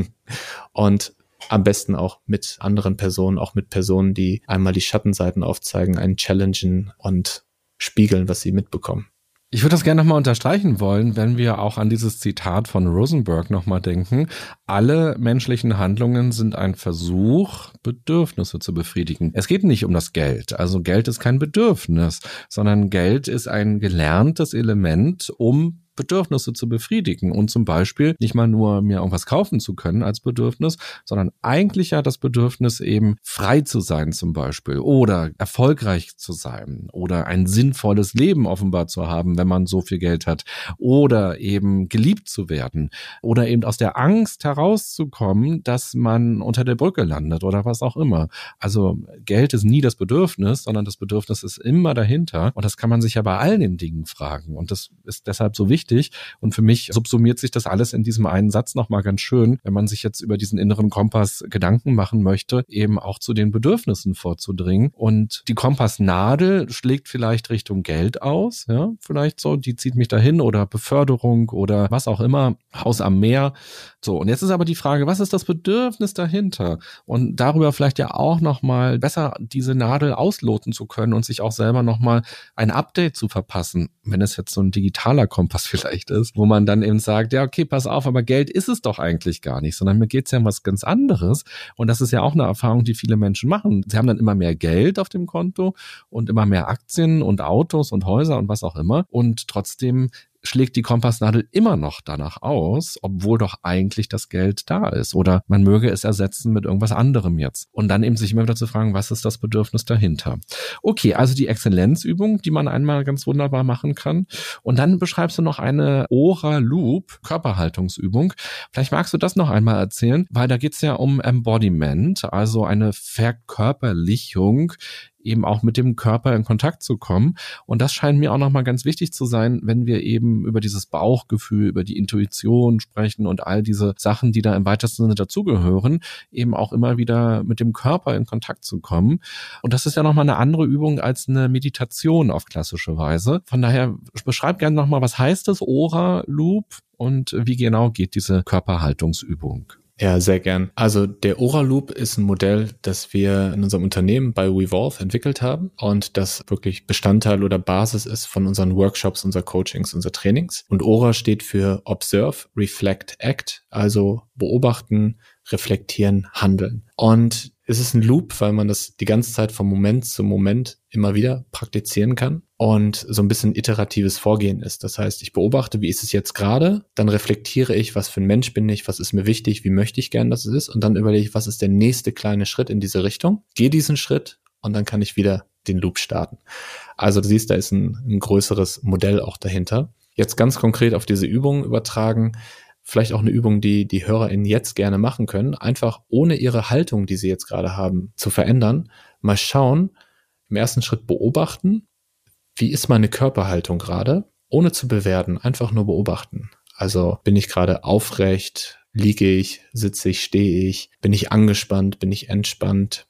und am besten auch mit anderen Personen, auch mit Personen, die einmal die Schattenseiten aufzeigen, einen challengen und spiegeln, was sie mitbekommen. Ich würde das gerne nochmal unterstreichen wollen, wenn wir auch an dieses Zitat von Rosenberg nochmal denken. Alle menschlichen Handlungen sind ein Versuch, Bedürfnisse zu befriedigen. Es geht nicht um das Geld. Also Geld ist kein Bedürfnis, sondern Geld ist ein gelerntes Element, um Bedürfnisse zu befriedigen und zum Beispiel nicht mal nur mir irgendwas kaufen zu können als Bedürfnis, sondern eigentlich ja das Bedürfnis eben frei zu sein zum Beispiel oder erfolgreich zu sein oder ein sinnvolles Leben offenbar zu haben, wenn man so viel Geld hat oder eben geliebt zu werden oder eben aus der Angst herauszukommen, dass man unter der Brücke landet oder was auch immer. Also Geld ist nie das Bedürfnis, sondern das Bedürfnis ist immer dahinter und das kann man sich ja bei allen den Dingen fragen und das ist deshalb so wichtig, wichtig. Und für mich subsumiert sich das alles in diesem einen Satz nochmal ganz schön, wenn man sich jetzt über diesen inneren Kompass Gedanken machen möchte, eben auch zu den Bedürfnissen vorzudringen. Und die Kompassnadel schlägt vielleicht Richtung Geld aus, ja, vielleicht so, die zieht mich dahin oder Beförderung oder was auch immer, Haus am Meer. So, und jetzt ist aber die Frage, was ist das Bedürfnis dahinter? Und darüber vielleicht ja auch nochmal besser diese Nadel ausloten zu können und sich auch selber nochmal ein Update zu verpassen, wenn es jetzt so ein digitaler Kompass vielleicht ist, wo man dann eben sagt, ja, okay, pass auf, aber Geld ist es doch eigentlich gar nicht, sondern mir geht's ja um was ganz anderes. Und das ist ja auch eine Erfahrung, die viele Menschen machen. Sie haben dann immer mehr Geld auf dem Konto und immer mehr Aktien und Autos und Häuser und was auch immer. Und trotzdem schlägt die Kompassnadel immer noch danach aus, obwohl doch eigentlich das Geld da ist. Oder man möge es ersetzen mit irgendwas anderem jetzt. Und dann eben sich immer wieder zu fragen, was ist das Bedürfnis dahinter? Okay, also die Exzellenzübung, die man einmal ganz wunderbar machen kann. Und dann beschreibst du noch eine Ora Loop, Körperhaltungsübung. Vielleicht magst du das noch einmal erzählen, weil da geht es ja um Embodiment, also eine Verkörperlichung eben auch mit dem Körper in Kontakt zu kommen. Und das scheint mir auch nochmal ganz wichtig zu sein, wenn wir eben über dieses Bauchgefühl, über die Intuition sprechen und all diese Sachen, die da im weitesten Sinne dazugehören, eben auch immer wieder mit dem Körper in Kontakt zu kommen. Und das ist ja nochmal eine andere Übung als eine Meditation auf klassische Weise. Von daher beschreib gerne nochmal, was heißt das Ora Loop und wie genau geht diese Körperhaltungsübung? Ja, sehr gern. Also der Ora Loop ist ein Modell, das wir in unserem Unternehmen bei Revolve entwickelt haben und das wirklich Bestandteil oder Basis ist von unseren Workshops, unser Coachings, unser Trainings. Und Ora steht für Observe, Reflect, Act, also beobachten, reflektieren, handeln. Und es ist ein Loop, weil man das die ganze Zeit vom Moment zu Moment immer wieder praktizieren kann und so ein bisschen iteratives Vorgehen ist. Das heißt, ich beobachte, wie ist es jetzt gerade, dann reflektiere ich, was für ein Mensch bin ich, was ist mir wichtig, wie möchte ich gern, dass es ist und dann überlege ich, was ist der nächste kleine Schritt in diese Richtung, gehe diesen Schritt und dann kann ich wieder den Loop starten. Also du siehst, da ist ein, ein größeres Modell auch dahinter. Jetzt ganz konkret auf diese Übung übertragen vielleicht auch eine Übung, die die HörerInnen jetzt gerne machen können, einfach ohne ihre Haltung, die sie jetzt gerade haben, zu verändern, mal schauen, im ersten Schritt beobachten, wie ist meine Körperhaltung gerade, ohne zu bewerten, einfach nur beobachten. Also bin ich gerade aufrecht, liege ich, sitze ich, stehe ich, bin ich angespannt, bin ich entspannt?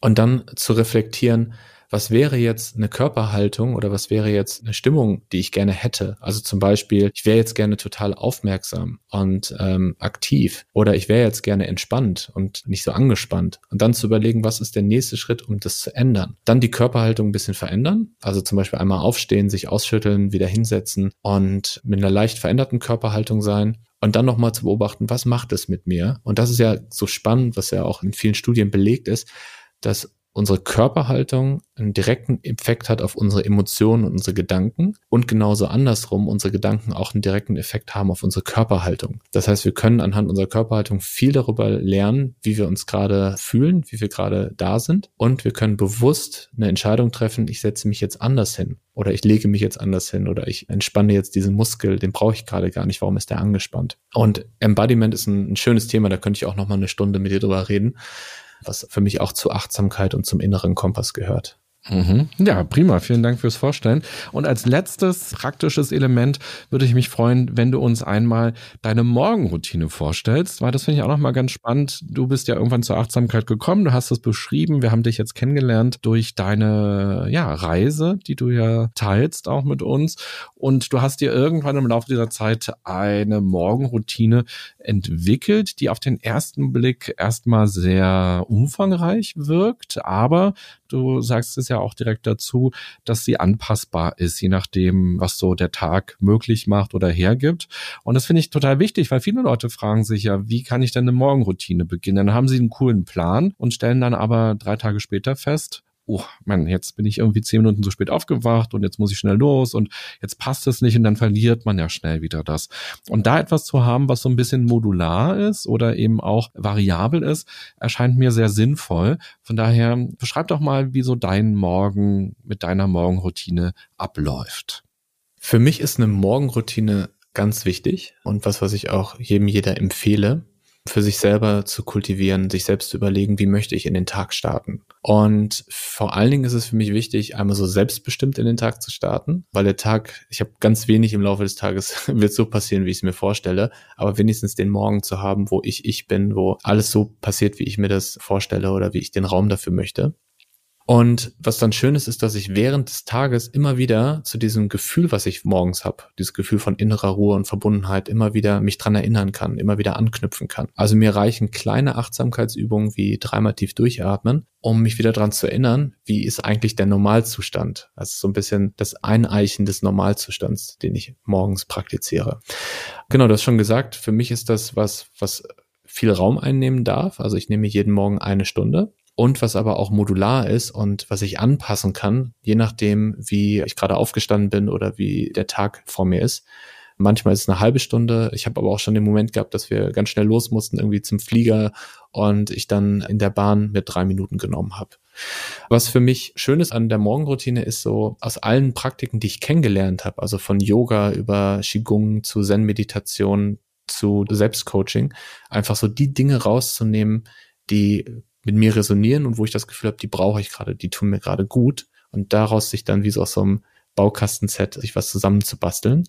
Und dann zu reflektieren, was wäre jetzt eine Körperhaltung oder was wäre jetzt eine Stimmung, die ich gerne hätte? Also zum Beispiel, ich wäre jetzt gerne total aufmerksam und ähm, aktiv oder ich wäre jetzt gerne entspannt und nicht so angespannt. Und dann zu überlegen, was ist der nächste Schritt, um das zu ändern? Dann die Körperhaltung ein bisschen verändern, also zum Beispiel einmal aufstehen, sich ausschütteln, wieder hinsetzen und mit einer leicht veränderten Körperhaltung sein und dann nochmal zu beobachten, was macht es mit mir? Und das ist ja so spannend, was ja auch in vielen Studien belegt ist, dass unsere Körperhaltung einen direkten Effekt hat auf unsere Emotionen und unsere Gedanken und genauso andersrum unsere Gedanken auch einen direkten Effekt haben auf unsere Körperhaltung. Das heißt, wir können anhand unserer Körperhaltung viel darüber lernen, wie wir uns gerade fühlen, wie wir gerade da sind und wir können bewusst eine Entscheidung treffen, ich setze mich jetzt anders hin oder ich lege mich jetzt anders hin oder ich entspanne jetzt diesen Muskel, den brauche ich gerade gar nicht, warum ist der angespannt? Und Embodiment ist ein, ein schönes Thema, da könnte ich auch noch mal eine Stunde mit dir drüber reden was für mich auch zu Achtsamkeit und zum inneren Kompass gehört. Mhm. Ja, prima. Vielen Dank fürs Vorstellen. Und als letztes praktisches Element würde ich mich freuen, wenn du uns einmal deine Morgenroutine vorstellst, weil das finde ich auch nochmal ganz spannend. Du bist ja irgendwann zur Achtsamkeit gekommen, du hast es beschrieben, wir haben dich jetzt kennengelernt durch deine ja, Reise, die du ja teilst auch mit uns. Und du hast dir irgendwann im Laufe dieser Zeit eine Morgenroutine entwickelt, die auf den ersten Blick erstmal sehr umfangreich wirkt, aber du sagst es ja auch direkt dazu, dass sie anpassbar ist, je nachdem, was so der Tag möglich macht oder hergibt. Und das finde ich total wichtig, weil viele Leute fragen sich ja, wie kann ich denn eine Morgenroutine beginnen? Dann haben sie einen coolen Plan und stellen dann aber drei Tage später fest, oh Mann, jetzt bin ich irgendwie zehn Minuten zu spät aufgewacht und jetzt muss ich schnell los und jetzt passt es nicht und dann verliert man ja schnell wieder das. Und da etwas zu haben, was so ein bisschen modular ist oder eben auch variabel ist, erscheint mir sehr sinnvoll. Von daher beschreib doch mal, wie so dein Morgen mit deiner Morgenroutine abläuft. Für mich ist eine Morgenroutine ganz wichtig und was, was ich auch jedem jeder empfehle für sich selber zu kultivieren, sich selbst zu überlegen, wie möchte ich in den Tag starten. Und vor allen Dingen ist es für mich wichtig, einmal so selbstbestimmt in den Tag zu starten, weil der Tag, ich habe ganz wenig im Laufe des Tages, wird so passieren, wie ich es mir vorstelle, aber wenigstens den Morgen zu haben, wo ich ich bin, wo alles so passiert, wie ich mir das vorstelle oder wie ich den Raum dafür möchte. Und was dann schön ist, ist, dass ich während des Tages immer wieder zu diesem Gefühl, was ich morgens habe, dieses Gefühl von innerer Ruhe und Verbundenheit, immer wieder mich dran erinnern kann, immer wieder anknüpfen kann. Also mir reichen kleine Achtsamkeitsübungen wie dreimal tief durchatmen, um mich wieder dran zu erinnern, wie ist eigentlich der Normalzustand. Also so ein bisschen das Eineichen des Normalzustands, den ich morgens praktiziere. Genau, das schon gesagt. Für mich ist das was, was viel Raum einnehmen darf. Also ich nehme jeden Morgen eine Stunde und was aber auch modular ist und was ich anpassen kann, je nachdem, wie ich gerade aufgestanden bin oder wie der Tag vor mir ist. Manchmal ist es eine halbe Stunde. Ich habe aber auch schon den Moment gehabt, dass wir ganz schnell los mussten, irgendwie zum Flieger und ich dann in der Bahn mit drei Minuten genommen habe. Was für mich schön ist an der Morgenroutine ist so aus allen Praktiken, die ich kennengelernt habe, also von Yoga über Qigong zu Zen-Meditation zu Selbstcoaching, einfach so die Dinge rauszunehmen, die mit mir resonieren und wo ich das Gefühl habe, die brauche ich gerade, die tun mir gerade gut und daraus sich dann wie so aus so einem Baukastenset sich was zusammenzubasteln.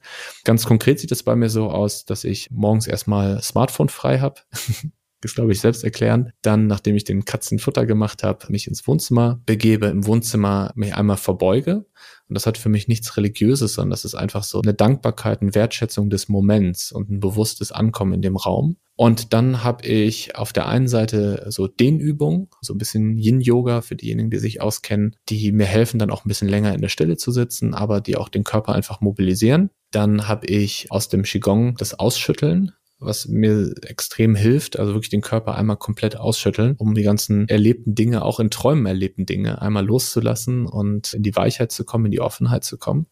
Ganz konkret sieht es bei mir so aus, dass ich morgens erstmal Smartphone frei habe. das glaube ich selbst erklären. Dann, nachdem ich den Katzenfutter gemacht habe, mich ins Wohnzimmer begebe, im Wohnzimmer mich einmal verbeuge. Und das hat für mich nichts Religiöses, sondern das ist einfach so eine Dankbarkeit, eine Wertschätzung des Moments und ein bewusstes Ankommen in dem Raum. Und dann habe ich auf der einen Seite so Dehnübungen, so ein bisschen Yin-Yoga für diejenigen, die sich auskennen, die mir helfen, dann auch ein bisschen länger in der Stille zu sitzen, aber die auch den Körper einfach mobilisieren. Dann habe ich aus dem Qigong das Ausschütteln, was mir extrem hilft, also wirklich den Körper einmal komplett ausschütteln, um die ganzen erlebten Dinge, auch in Träumen erlebten Dinge, einmal loszulassen und in die Weichheit zu kommen, in die Offenheit zu kommen.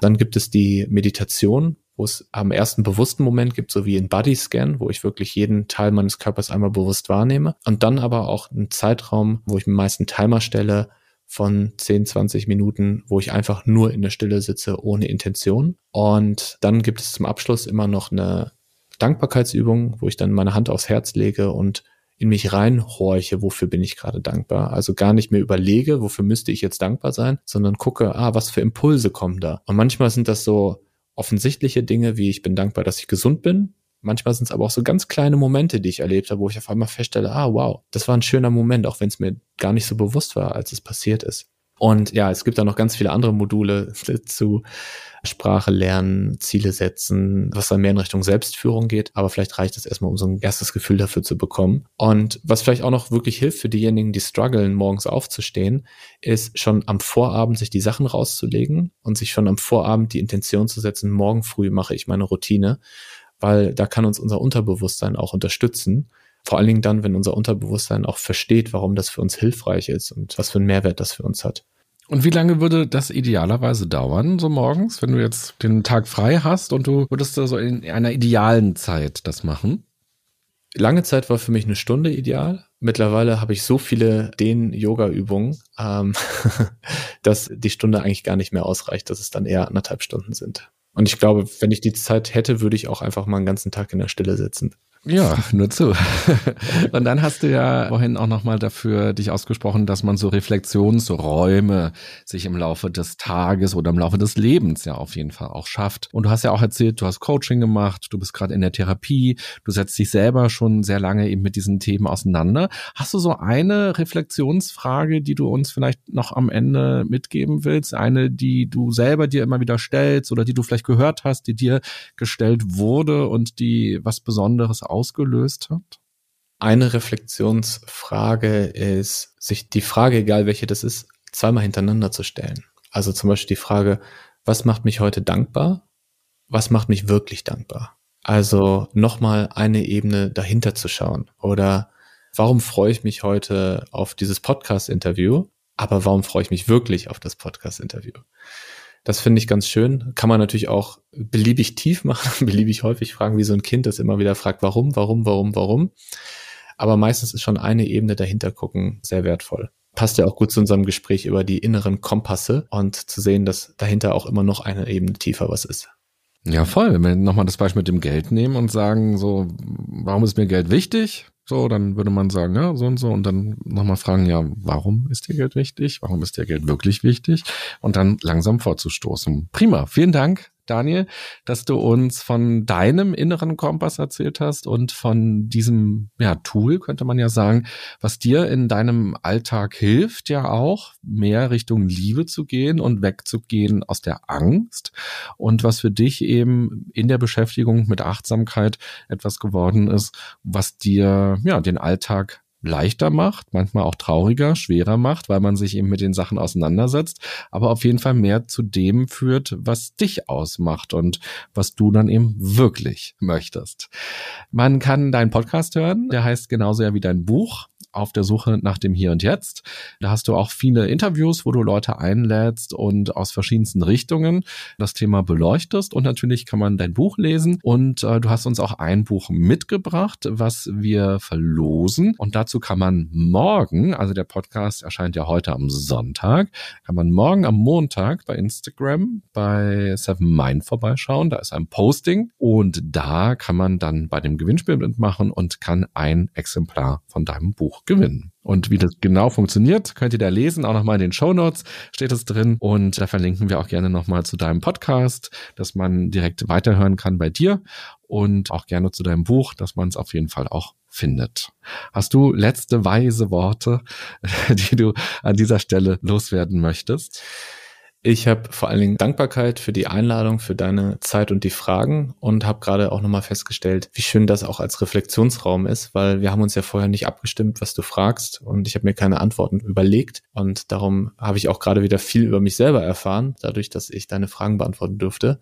Dann gibt es die Meditation, wo es am ersten bewussten Moment gibt, so wie in Body Scan, wo ich wirklich jeden Teil meines Körpers einmal bewusst wahrnehme. Und dann aber auch einen Zeitraum, wo ich mir meist einen Timer stelle von 10, 20 Minuten, wo ich einfach nur in der Stille sitze, ohne Intention. Und dann gibt es zum Abschluss immer noch eine Dankbarkeitsübung, wo ich dann meine Hand aufs Herz lege und in mich reinhorche, wofür bin ich gerade dankbar. Also gar nicht mehr überlege, wofür müsste ich jetzt dankbar sein, sondern gucke, ah, was für Impulse kommen da. Und manchmal sind das so offensichtliche Dinge, wie ich bin dankbar, dass ich gesund bin. Manchmal sind es aber auch so ganz kleine Momente, die ich erlebt habe, wo ich auf einmal feststelle, ah, wow, das war ein schöner Moment, auch wenn es mir gar nicht so bewusst war, als es passiert ist. Und ja, es gibt da noch ganz viele andere Module zu Sprache lernen, Ziele setzen, was dann mehr in Richtung Selbstführung geht. Aber vielleicht reicht es erstmal, um so ein erstes Gefühl dafür zu bekommen. Und was vielleicht auch noch wirklich hilft für diejenigen, die strugglen, morgens aufzustehen, ist schon am Vorabend sich die Sachen rauszulegen und sich schon am Vorabend die Intention zu setzen, morgen früh mache ich meine Routine, weil da kann uns unser Unterbewusstsein auch unterstützen. Vor allen Dingen dann, wenn unser Unterbewusstsein auch versteht, warum das für uns hilfreich ist und was für einen Mehrwert das für uns hat. Und wie lange würde das idealerweise dauern, so morgens, wenn du jetzt den Tag frei hast und du würdest da so in einer idealen Zeit das machen? Lange Zeit war für mich eine Stunde ideal. Mittlerweile habe ich so viele Den-Yoga-Übungen, ähm, dass die Stunde eigentlich gar nicht mehr ausreicht, dass es dann eher anderthalb Stunden sind. Und ich glaube, wenn ich die Zeit hätte, würde ich auch einfach mal einen ganzen Tag in der Stille sitzen. Ja, nur zu. Und dann hast du ja vorhin auch nochmal dafür dich ausgesprochen, dass man so Reflexionsräume sich im Laufe des Tages oder im Laufe des Lebens ja auf jeden Fall auch schafft. Und du hast ja auch erzählt, du hast Coaching gemacht, du bist gerade in der Therapie, du setzt dich selber schon sehr lange eben mit diesen Themen auseinander. Hast du so eine Reflexionsfrage, die du uns vielleicht noch am Ende mitgeben willst? Eine, die du selber dir immer wieder stellst oder die du vielleicht gehört hast, die dir gestellt wurde und die was Besonderes ausgelöst hat? Eine Reflexionsfrage ist, sich die Frage, egal welche das ist, zweimal hintereinander zu stellen. Also zum Beispiel die Frage, was macht mich heute dankbar? Was macht mich wirklich dankbar? Also nochmal eine Ebene dahinter zu schauen. Oder warum freue ich mich heute auf dieses Podcast-Interview? Aber warum freue ich mich wirklich auf das Podcast-Interview? Das finde ich ganz schön. Kann man natürlich auch beliebig tief machen, beliebig häufig fragen, wie so ein Kind, das immer wieder fragt, warum, warum, warum, warum. Aber meistens ist schon eine Ebene dahinter gucken sehr wertvoll. Passt ja auch gut zu unserem Gespräch über die inneren Kompasse und zu sehen, dass dahinter auch immer noch eine Ebene tiefer was ist. Ja, voll. Wenn wir nochmal das Beispiel mit dem Geld nehmen und sagen, so, warum ist mir Geld wichtig? So, dann würde man sagen, ja, so und so. Und dann nochmal fragen, ja, warum ist dir Geld wichtig? Warum ist dir Geld wirklich wichtig? Und dann langsam vorzustoßen. Prima. Vielen Dank, Daniel, dass du uns von deinem inneren Kompass erzählt hast und von diesem ja, Tool, könnte man ja sagen, was dir in deinem Alltag hilft, ja auch mehr Richtung Liebe zu gehen und wegzugehen aus der Angst. Und was für dich eben in der Beschäftigung mit Achtsamkeit etwas geworden ist, was dir ja den Alltag leichter macht, manchmal auch trauriger, schwerer macht, weil man sich eben mit den Sachen auseinandersetzt, aber auf jeden Fall mehr zu dem führt, was dich ausmacht und was du dann eben wirklich möchtest. Man kann deinen Podcast hören, der heißt genauso ja wie dein Buch auf der Suche nach dem Hier und Jetzt. Da hast du auch viele Interviews, wo du Leute einlädst und aus verschiedensten Richtungen das Thema beleuchtest. Und natürlich kann man dein Buch lesen. Und äh, du hast uns auch ein Buch mitgebracht, was wir verlosen. Und dazu kann man morgen, also der Podcast erscheint ja heute am Sonntag, kann man morgen am Montag bei Instagram bei Seven Mind vorbeischauen. Da ist ein Posting und da kann man dann bei dem Gewinnspiel mitmachen und kann ein Exemplar von deinem Buch Buch gewinnen. Und wie das genau funktioniert, könnt ihr da lesen. Auch nochmal in den Show Notes steht es drin. Und da verlinken wir auch gerne nochmal zu deinem Podcast, dass man direkt weiterhören kann bei dir und auch gerne zu deinem Buch, dass man es auf jeden Fall auch findet. Hast du letzte weise Worte, die du an dieser Stelle loswerden möchtest? Ich habe vor allen Dingen Dankbarkeit für die Einladung, für deine Zeit und die Fragen und habe gerade auch nochmal festgestellt, wie schön das auch als Reflexionsraum ist, weil wir haben uns ja vorher nicht abgestimmt, was du fragst und ich habe mir keine Antworten überlegt und darum habe ich auch gerade wieder viel über mich selber erfahren, dadurch, dass ich deine Fragen beantworten durfte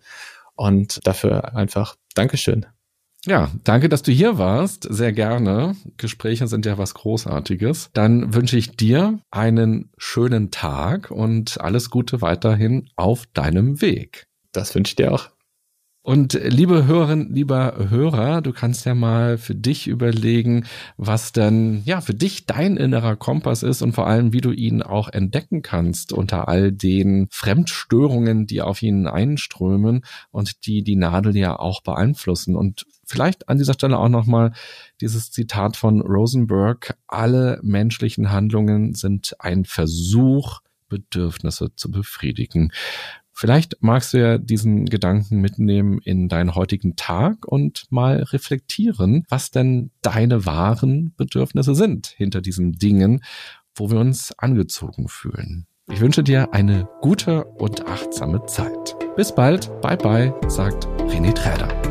und dafür einfach Dankeschön. Ja, danke, dass du hier warst. Sehr gerne. Gespräche sind ja was Großartiges. Dann wünsche ich dir einen schönen Tag und alles Gute weiterhin auf deinem Weg. Das wünsche ich dir auch. Und liebe Hörerin, lieber Hörer, du kannst ja mal für dich überlegen, was denn ja für dich dein innerer Kompass ist und vor allem, wie du ihn auch entdecken kannst unter all den Fremdstörungen, die auf ihn einströmen und die die Nadel ja auch beeinflussen. Und vielleicht an dieser Stelle auch nochmal dieses Zitat von Rosenberg. Alle menschlichen Handlungen sind ein Versuch, Bedürfnisse zu befriedigen. Vielleicht magst du ja diesen Gedanken mitnehmen in deinen heutigen Tag und mal reflektieren, was denn deine wahren Bedürfnisse sind hinter diesen Dingen, wo wir uns angezogen fühlen. Ich wünsche dir eine gute und achtsame Zeit. Bis bald, bye bye, sagt René Träder.